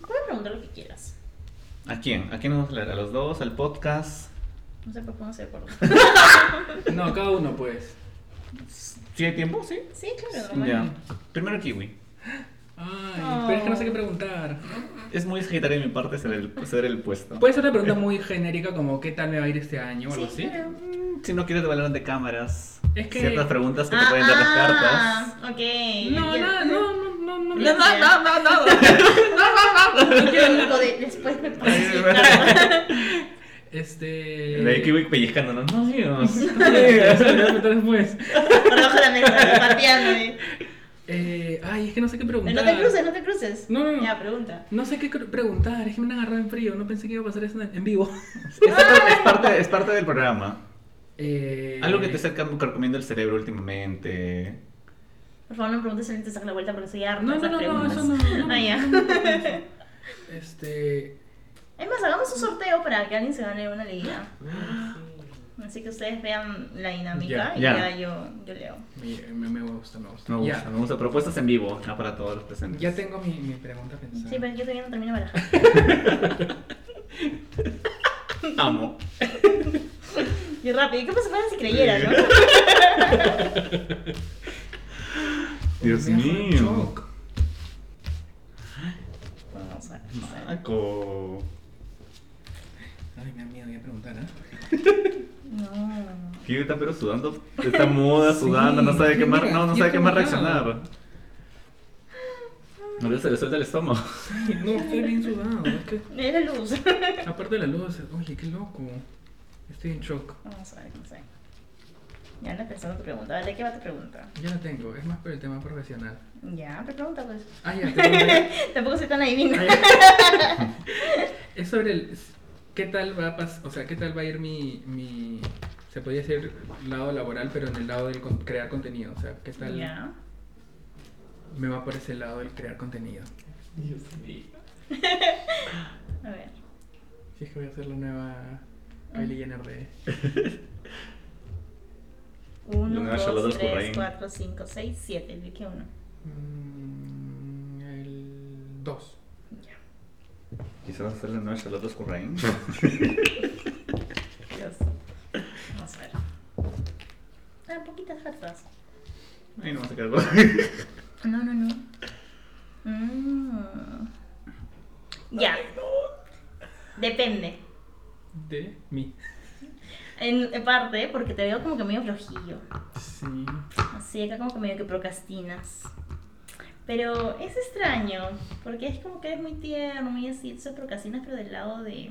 Puedes preguntar lo que quieras. ¿A quién? ¿A quién nos vamos a leer? ¿A los dos? ¿Al podcast? No sé por qué no se acuerdo. No, cada uno, pues. ¿Sí hay tiempo? Sí. Sí, claro. Ya. Primero Kiwi. Ay, pero es que no sé qué preguntar. Es muy sagitario de mi parte ser el, ser el puesto. Puede ser una pregunta muy genérica como ¿qué tal me va a ir este año o algo Sí, así? Mm, Si no quieres te hablar de cámaras. Es que- Ciertas preguntas que te Ah, pueden dar las cartas. ah, ok. No, Ya- no, no, no, no, no. Ya no. sé. no, no, no. Yo lo único de después me pones mi carta. Este. De ahí Kiwi pellizcándonos. No, voy preguntar después. Por debajo de la mesa, pateando. eh. Eh, ay, es que no sé qué preguntar. No te cruces, no te cruces. No, no, no. Ya, pregunta. No sé qué preguntar, es que me han agarrado en frío, no pensé que iba a pasar eso en, en vivo. Es, es parte, es parte del programa. Eh, Algo que te está carcomiendo el cerebro últimamente. Por favor, no me preguntes si te saca la vuelta porque soy harta. No, no, no, no, eso no. no, Ah, ya. no, no, no. Este. Es más, hagamos un sorteo para que alguien se gane una leída. Así que ustedes vean la dinámica y ya. ya, yo, yo leo. Me, me, me gusta, me gusta. Me gusta, Ya, me gusta. Propuestas en vivo, ya para todos los presentes. ya tengo mi, mi pregunta pensada. Sí, pero yo todavía no termino de barajar. Amo. Y rápido, ¿qué pasa si creyera, no? Dios mío. shock. Vamos a ver. vamos a ver. Marco. Ay, me da miedo, voy a preguntar, ¿eh? Está pero sudando. Está muda, Sí, sudando, no sabe qué más, no, no sabe qué más reaccionar. No se le suelta el estómago. No, estoy bien sudado. Es que, la luz. aparte de la luz, oye, qué loco. Estoy en shock. Vamos a ver, no sé. Ya anda pensando tu pregunta. Dale, ¿qué va tu pregunta? Ya la tengo, es más por el tema profesional. Ya, pero pregunta pues. Ah, ya, te. Tampoco soy tan adivina. Ah. Es sobre el. ¿Qué tal va a pas O sea, ¿qué tal va a ir mi. mi se podría decir lado laboral, pero en el lado del con- crear contenido. O sea, ¿qué tal me va por ese lado del crear contenido? Dios mío. A ver. Si es que voy a hacer la nueva Kylie Jenner de. 1, nueva 2, Charlotte 3, Oscurain. 4, 5, 6, 7. ¿De qué uno? Mm, el 2. Ya. Quizás hacer la nueva Charlotte. Ah, poquitas cartas. Ay, no me quedar No, no, no. Mm. Ya. Depende. De mí. En en parte, porque te veo como que medio flojillo. Sí. Así, acá como que medio que procrastinas. Pero es extraño, porque es como que eres muy tierno, muy así, entonces procrastinas, pero del lado de...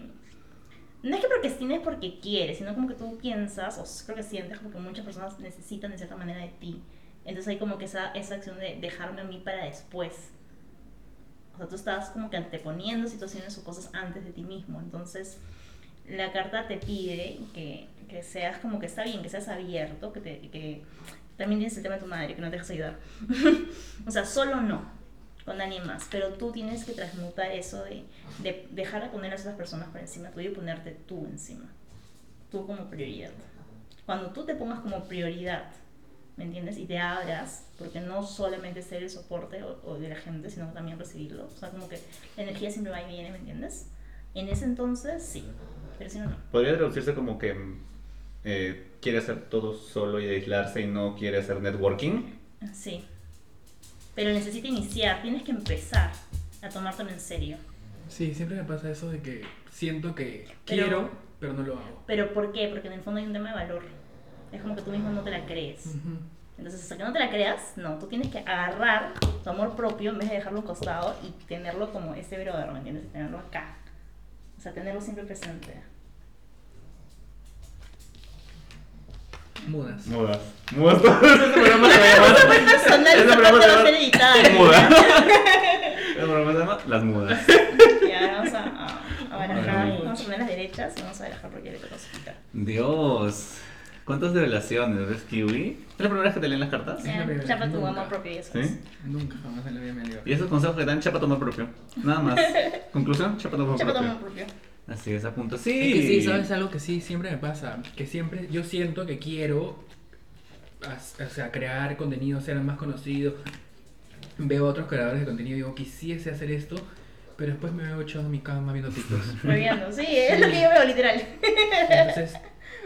No es que procrastines porque quieres, sino como que tú piensas, o creo que sientes como que muchas personas necesitan de cierta manera de ti. Entonces hay como que esa, esa acción de dejarme a mí para después. O sea, tú estás como que anteponiendo situaciones o cosas antes de ti mismo. Entonces, la carta te pide que, que seas como que está bien, que seas abierto, que, te, que también tienes el tema de tu madre, que no te dejas ayudar. o sea, solo no, con alguien más, pero tú tienes que transmutar eso de, de dejar de poner a esas personas por encima tuyo y ponerte tú encima, tú como prioridad. Cuando tú te pongas como prioridad, ¿me entiendes? Y te abras, porque no solamente ser el soporte o, o de la gente, sino también recibirlo. O sea, como que la energía siempre va y viene, ¿me entiendes? En ese entonces, sí, pero si no, no. Podría traducirse como que eh, quiere hacer todo solo y aislarse y no quiere hacer networking. Sí. Pero necesita iniciar, tienes que empezar a tomártelo en serio. Sí, siempre me pasa eso de que siento que Pero- quiero, pero no lo hago. ¿Pero por qué? Porque en el fondo hay un tema de valor. Es como que tú mismo no te la crees. Ujú. Entonces, hasta que no te la creas, no, tú tienes que agarrar tu amor propio en vez de dejarlo a un costado y tenerlo como ese brother, ¿me entiendes? Tenerlo acá. O sea, tenerlo siempre presente. Mudas. Mudas. Mudas. Ese programa se va a llamar. Ese esa programa se va a ser llama editada. Muda. Ese programa se llama Las Mudas. Ya, ahora vamos a, a, a barajar. Ay. Vamos a poner las derechas y vamos a barajar porque le explicar. Dios. ¿Cuántas revelaciones ves, Kiwi? ¿Es la primera vez que te leen las cartas? la Ya, primera, chapa tu nunca. amor propio y eso ¿Sí? Nunca jamás en la vida me dio. Y esos consejos que dan, chapa tu amor propio. Nada más. Conclusión, chapa tu amor Chapa tu propio. amor propio. Así es, a punto. Sí. Es que sí, ¿sabes algo que sí siempre me pasa? Que siempre yo siento que quiero as- o sea, crear contenido, ser más conocido. Veo a otros creadores de contenido y digo, quisiese hacer esto, pero después me veo echado en mi cama viendo TikToks. Sí, es lo que yo veo literal. Entonces,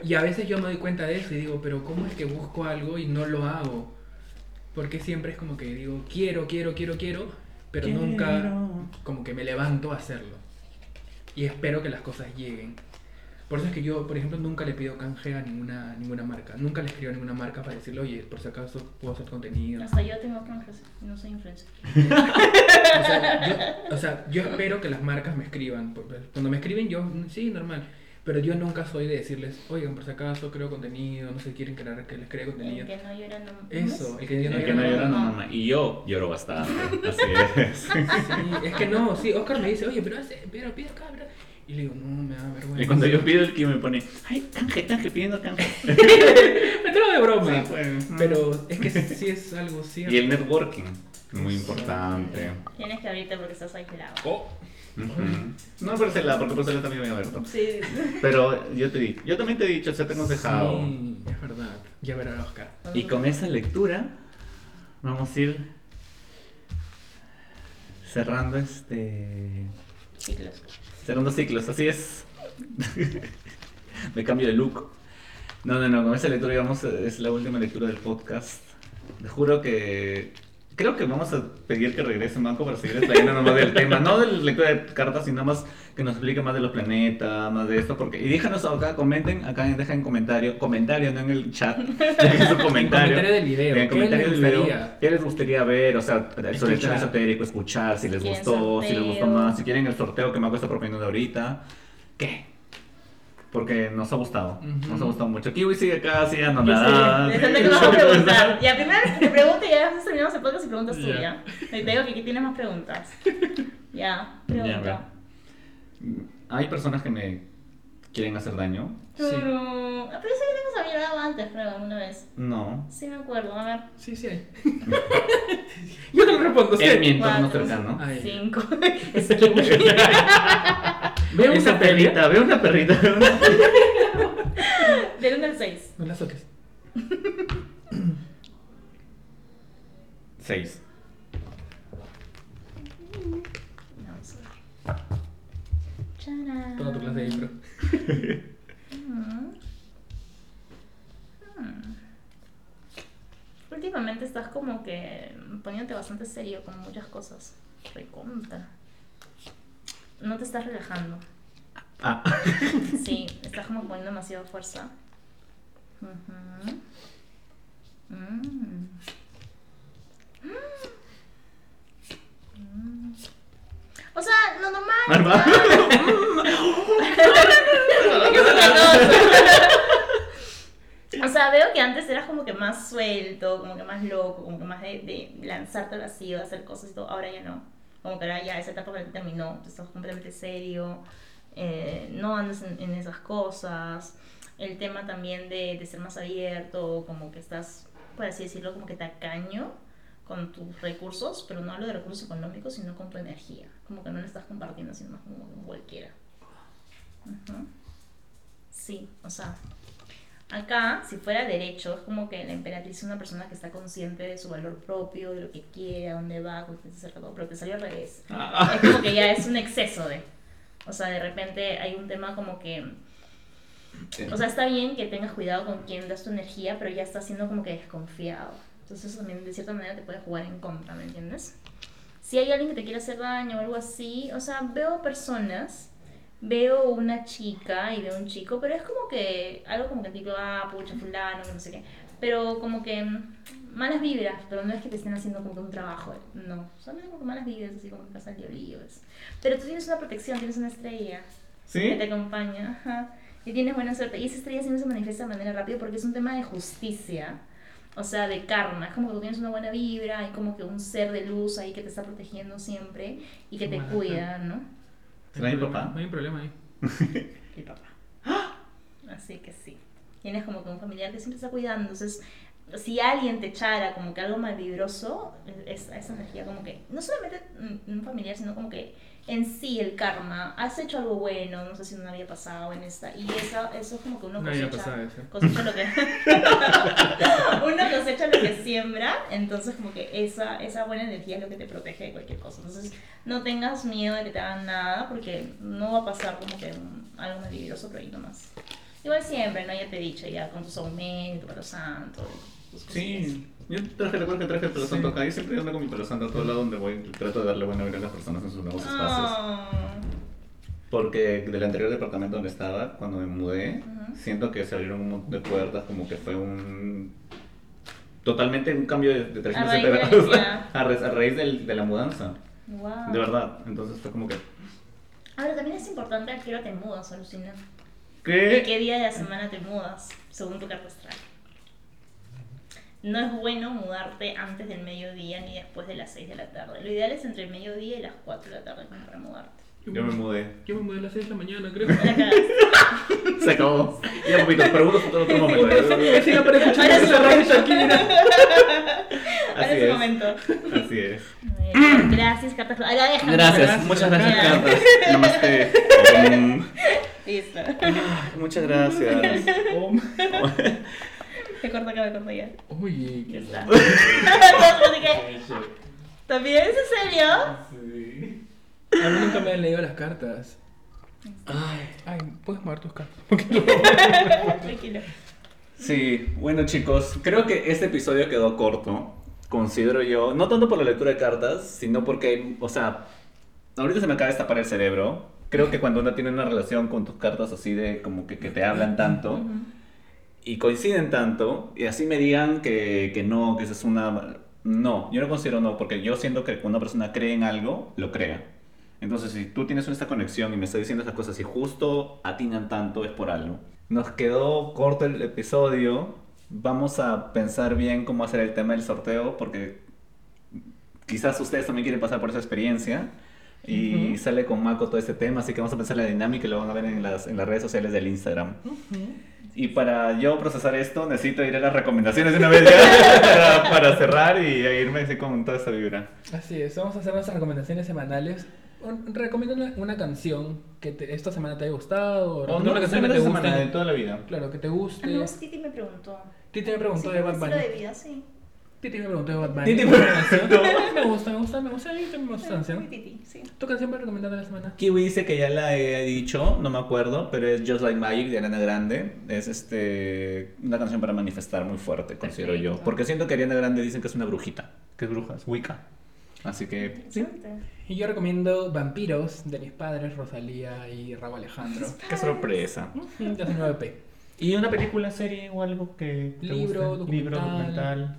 y a veces yo me doy cuenta de eso y digo, pero ¿cómo es que busco algo y no lo hago? Porque siempre es como que digo, quiero, quiero, quiero, quiero, pero nunca como que me levanto a hacerlo. Y espero que las cosas lleguen. Por eso es que yo, por ejemplo, nunca le pido canje a ninguna, ninguna marca. Nunca le escribo a ninguna marca para decirle, oye, por si acaso puedo hacer contenido. Hasta yo tengo canjes, no soy influencer. O sea, yo, o sea, yo espero que las marcas me escriban. Cuando me escriben, yo, mm, sí, normal. Pero yo nunca soy de decirles, oigan, por si acaso creo contenido, no sé, quieren que, la- que les cree contenido. El que no llora no Eso, el que no El que no llora, llora no no. Y yo lloro bastante. Así es. Sí, es que no, sí, Oscar me dice, oye, pero, hace, pero pide acá, pero... Y le digo, no, me da vergüenza. Y cuando yo pido el que me pone, ay, canje, canje, pidiendo canje. me de broma. Sí, pues. Pero es que sí es algo cierto. Y el networking, muy importante. Tienes que abrirte porque estás aislado. Oh. No por porque por celular también me he abierto. Sí. Pero yo te di, yo también te he dicho, se te hemos dejado. Sí, es verdad. Ya verá Oscar. Y con esa lectura vamos a ir cerrando este Ciclos. cerrando ciclos, así es. Me cambio de look. No, no, no, con esa lectura digamos es la última lectura del podcast. Te juro que creo que vamos a pedir que regrese Manco para seguir explaiendo más del tema, no de la lectura de cartas, sino más que nos explique más de los planetas, más de esto, porque y déjanos acá, comenten, acá dejen comentario, comentario, no en el chat, dejen su comentario. comentario del video, En el ¿qué comentario les del video, gustaría? ¿qué les gustaría ver? O sea, sobre el Escuchar. esotérico, escuchar, si les gustó, si les gustó más, si quieren el sorteo que Manco está proponiendo ahorita, ¿qué? Porque nos ha gustado, nos ha gustado mucho. Kiwi sigue acá, sigue Sí, anonadada. Interesante que vas a preguntar. Ya, primero te pregunto y ya después terminamos el podcast y preguntas tú, Ya. ¿ya? Te digo que aquí tienes más preguntas. Ya, Ya, pregunta. Hay personas que me quieren hacer daño. Sí. Pero, ah, pero eso ya lo hemos hablado antes, creo, alguna vez. No. Sí me acuerdo, a ver. Sí, sí hay. Yo te lo respondo, sí. En mi entorno Cuatro, cercano. Ay. Cinco. Es que Veo una perrita. perrita, veo una perrita. veo una- Del 1 al 6. No la toques. Seis. Vamos a ver. Charán. Toma tu clase de. Mm. Mm. Últimamente estás como que poniéndote bastante serio con muchas cosas. Recontra. No te estás relajando. Ah. Sí, estás como poniendo demasiada fuerza. Ujú. Mm. Mm. O sea, lo normal. Arma. Es otra cosa. O sea, veo que antes eras como que más suelto, como que más loco, como que más de, de lanzarte al vacío, de hacer cosas y todo. Ahora ya no. Como que ahora ya esa etapa para ti terminó, estás completamente serio, eh, no andas en, en esas cosas. El tema también de, de ser más abierto, como que estás, por así decirlo, como que tacaño con tus recursos, pero no hablo de recursos económicos, sino con tu energía. Como que no la estás compartiendo, sino más como con cualquiera. Ujú. Sí, o sea, acá, si fuera derecho, es como que la emperatriz es una persona que está consciente de su valor propio, de lo que quiere, a dónde va, con quién se acerca, todo, pero te salió al revés. Ah. Es como que ya es un exceso de. O sea, de repente hay un tema como que. O sea, está bien que tengas cuidado con quién das tu energía, pero ya estás siendo como que desconfiado. Entonces, eso también de cierta manera te puede jugar en contra, ¿me entiendes? Si hay alguien que te quiere hacer daño o algo así, o sea, veo personas, veo una chica y veo un chico, pero es como que algo como que tipo, ah, pucha, fulano, no sé qué. Pero como que mm, malas vibras, pero no es que te estén haciendo como que un trabajo, no. Son como que malas vibras, así como que pasan líos. Pero tú tienes una protección, tienes una estrella que te ¿Sí? acompaña. Ajá. Y tienes buena suerte. Y esa estrella siempre se manifiesta de manera rápida porque es un tema de justicia. O sea, de karma. Es como que tú tienes una buena vibra, hay como que un ser de luz ahí que te está protegiendo siempre y que te cuida, ¿no? ¿Será mi No hay papá? problema, No hay problema ahí. El papá. Así que sí. Tienes como que un familiar que siempre está cuidando. Entonces, si alguien te echara como que algo mal vibroso, es, esa energía como que, no solamente un familiar, sino como que en sí el karma, has hecho algo bueno, no sé si no había pasado en esta, y esa, eso es como que uno cosecha, eso. lo que uno cosecha lo que siembra, entonces como que esa, esa buena energía es lo que te protege de cualquier cosa. Entonces no tengas miedo de que te hagan nada, porque no va a pasar como que un- algo maravilloso por ahí nomás. Igual siempre, ¿no? Ya te he dicho, ya con tus aumentos, para los santos, tus cosillas. Sí. Yo traje, recuerdo que traje el pelo santo acá. Yo siempre ando con mi pelo santo a todo lado donde voy. Trato de darle buena vida a las personas en sus nuevos espacios. Oh. Porque del anterior departamento donde estaba, cuando me mudé, siento que se abrieron un montón de puertas, como que fue un... Totalmente un cambio de, de 360 raíz de- grados ya. a, ra- a raíz del- de la mudanza. Wow. De verdad. Entonces fue como que... Ahora también es importante a qué hora te mudas, alucina. ¿Y ¿Qué? qué día de la semana te mudas, según tu carta astral? No es bueno mudarte antes del mediodía ni después de las 6 de la tarde. Lo ideal es entre el mediodía y las 4 de la tarde como para mudarte. Yo me mudé. Yo me mudé a las 6 de la mañana, creo. Se acabó. Ya, papito, pero uno otro, otro momento. Mi vecino para escuchar Ahora ese cerrado de Shakira. Ahora Así es momento. Así es. Gracias, carta astral. Ahora déjame. Gracias, Gracias, muchas gracias. Cartas. Namaste. Um, Listo. muchas gracias. Me corto acá, me corto ya. Uy, qué está. Que, ¿También? ¿Es en serio? A mí nunca me han leído las cartas. Ay. Ay, puedes mover tus cartas. Tranquilo. Sí, bueno chicos, creo que este episodio quedó corto, considero yo, no tanto por la lectura de cartas, sino porque, o sea, ahorita se me acaba de destapar el cerebro. Creo que cuando uno tiene una relación con tus cartas así de como que, que te hablan tanto. Y coinciden tanto, y así me digan que, que no, que eso es una... No, yo no considero no, porque yo siento que cuando una persona cree en algo, lo crea. Entonces, si tú tienes esta conexión y me estás diciendo estas cosas y justo atinan tanto, es por algo. Nos quedó corto el episodio. Vamos a pensar bien cómo hacer el tema del sorteo, porque quizás ustedes también quieren pasar por esa experiencia. Y sale con Mako todo este tema, así que vamos a pensar la dinámica y lo van a ver en las, en las redes sociales del Instagram. Y para yo procesar esto, necesito ir a las recomendaciones de una vez ya para, para cerrar y irme así con toda esa vibra. Así es, vamos a hacer nuestras recomendaciones semanales. Recomienda una, una canción que te- esta semana te haya gustado. O recomienda no, una canción que te de guste. semana, de toda la vida. Claro, que te Ah, guste. no, sí, Titi me preguntó. Titi me preguntó Sí, de Bad Bunny. de vida, sí. Titi me preguntó de Bad Bunny. Titi me preguntó. Me gusta, me gusta, me gusta. Mí también me gusta esa canción. Titi, sí. ¿Tu canción para recomendar de la semana? Kiwi dice que ya la he dicho, no me acuerdo, pero es Just Like Magic de Ariana Grande. Es este una canción para manifestar muy fuerte, considero yo. Perfecto. Porque siento que Ariana Grande dicen que es una brujita. Que es bruja, es Wicca. Así que, sí. Y yo recomiendo Vampiros de mis padres, Rosalía y Raúl Alejandro. Qué sorpresa. De su nuevo EP. ¿Y una película, serie o algo que te Libro, guste? Libro, documental.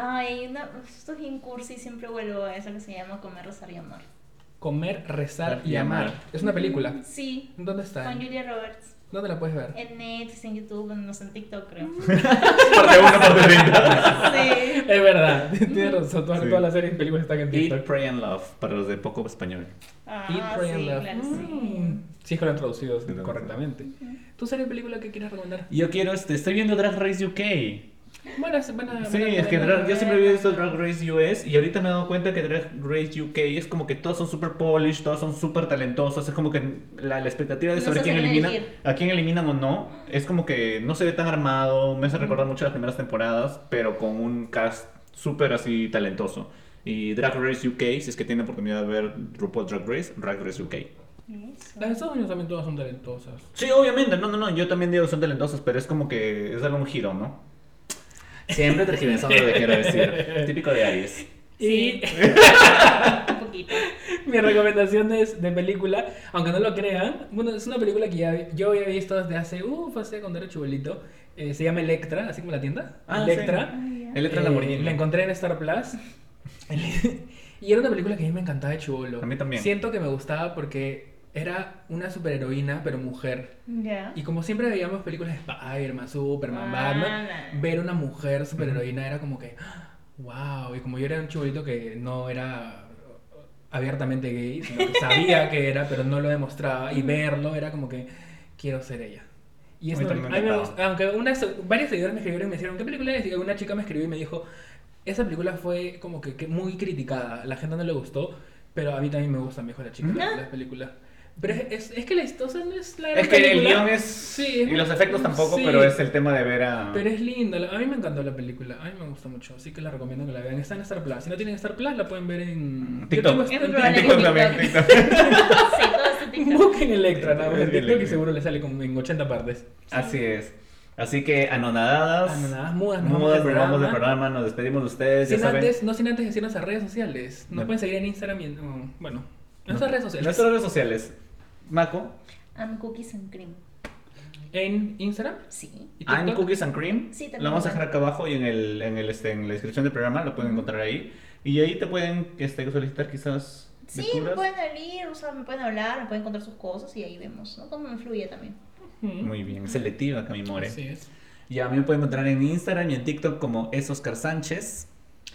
Ay, una, esto es bien cursi, siempre vuelvo a eso que se llama Comer, Rezar y Amar. Comer, rezar Y y amar. amar. Es una película. Sí, ¿Dónde está? con Julia Roberts. ¿Dónde la puedes ver? En Netflix, en YouTube, no sé, en TikTok creo. Parte 1, parte 30. sí. Es verdad, tienes razón. Todas, Sí. todas las series y películas están en Eat, TikTok. Pray and Love, para los de poco español. Ah, Eat, Pray and sí, Love. claro, sí. Mm, Sí, es que lo han traducido correctamente. ¿Tu serie o película que quieres recomendar? Yo quiero, este, estoy viendo Drag Race UK. Buenas, buenas. Sí, es que Drag- yo siempre había visto Drag Race US y ahorita me he dado cuenta que Drag Race UK es como que todos son super polished, todos son súper talentosos, es como que la, la expectativa de No saber quién elimina, a quién eliminan o no, es como que no se ve tan armado, me hace recordar mucho las primeras temporadas, pero con un cast súper así talentoso. Y Drag Race UK, si es que tiene oportunidad de ver RuPaul Drag Race, Drag Race UK. Las de Estados Unidos también todas son talentosas. Sí, obviamente, no, no, no, yo también digo que son talentosos, pero es como que es darle un giro, ¿no? Siempre tergiversando lo que quiero decir. Típico de Aries. Sí. Y Un poquito. mi recomendación es de película, aunque no lo crean, bueno, es una película que ya, yo había visto desde hace, uff, hace cuando era chubolito. Eh, se llama Electra, así como la tienda. Ah, Electra. sí. Ah, Electra Eh, Lamborghini. La encontré en Star Plus. y era una película que a mí me encantaba de chubolo. A mí también. Siento que me gustaba porque era una superheroína, pero mujer. Ya. Y como siempre veíamos películas de Spider-Man, Superman, Ah, Batman, ver una mujer superheroína era como que, wow. Y como yo era un chubolito que no era abiertamente gay, sino que sabía que era, pero no lo demostraba, y verlo era como que, quiero ser ella. Y es A mí una- también me gusta- aunque unas, varios seguidores me escribieron y me dijeron, ¿qué película es? Y una chica me escribió y me dijo, esa película fue como que, que muy criticada, la gente no le gustó, pero a mí también me gusta mejor la chica, Ujú. la, la película. Pero es, que la historia no es la gran Es que el guion es. Sí, y los efectos tampoco, sí. pero es el tema de ver a. Pero es linda, la- a mí me encantó la película, a mí me gusta mucho, así que la recomiendo que la vean. Está en Star Plus, si no tienen Star Plus la pueden ver en TikTok. Yo tengo- Es en TikTok que también, TikTok. TikTok. Sí, todo este TikTok. Busquen Electra, nada más en TikTok y seguro le sale como en 80 partes. Así es. Así que anonadadas, Anonadas mudas, nos mudas, vamos vamos del programa. programa, nos despedimos de ustedes, ya Sin saben. antes, no sin antes decirnos a redes sociales. Nos No. pueden seguir en Instagram y en, oh, bueno, en nuestras redes sociales. Nuestras redes sociales. Mako, I'm cookies and cream. En Instagram Sí. y I'm. Cookies and Cream. Sí, también lo vamos a dejar acá abajo y en, el, en, el, este, en la descripción del programa lo pueden encontrar ahí. Y ahí te pueden este, solicitar quizás Sí, me pueden salir, o sea, me pueden hablar, me pueden contar sus cosas y ahí vemos, ¿no? Cómo me fluye también. Muy bien, selectiva acá mi more. Así es. Y a mí me pueden encontrar en Instagram y en TikTok como es Oscar Sánchez.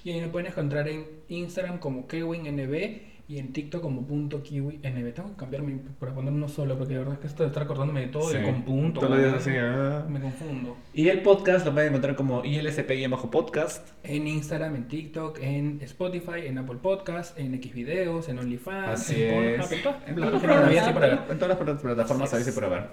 Y ahí me pueden encontrar en Instagram como KWinNB y en TikTok como punto kiwi NB. Tengo que cambiarme para poner uno solo porque la verdad es que esto de estar acordándome de todo Sí. y con punto. Todos los días ¿no? así, ah. Me confundo. Y el podcast lo pueden encontrar como ILSP bajo podcast. En Instagram, en TikTok, en Spotify, en Apple Podcast, en Xvideos, en OnlyFans, Así en es. Pornhub, en todas las de por haber. plataformas Así es. por haber.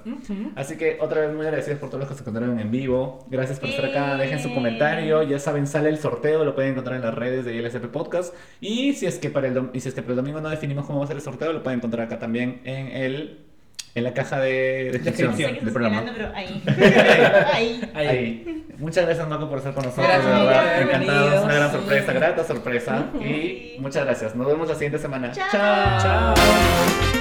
Así que otra vez muy agradecidos por todos los que se encontraron en vivo. Gracias por estar acá. Dejen su comentario. Ya saben, sale el sorteo. Lo pueden encontrar en las redes de ILSP Podcast. Y si es que para el, dom- y si es que para el domingo no definimos cómo va a ser el sorteo, lo pueden encontrar acá también en el en la caja de descripción del programa. pero ahí. ahí. Ahí. Ahí. Muchas gracias, Marco, por estar con nosotros. Gracias, de verdad, encantados. Una gran sorpresa, grata sorpresa. Y muchas gracias. Nos vemos la siguiente semana. Chao. Chao.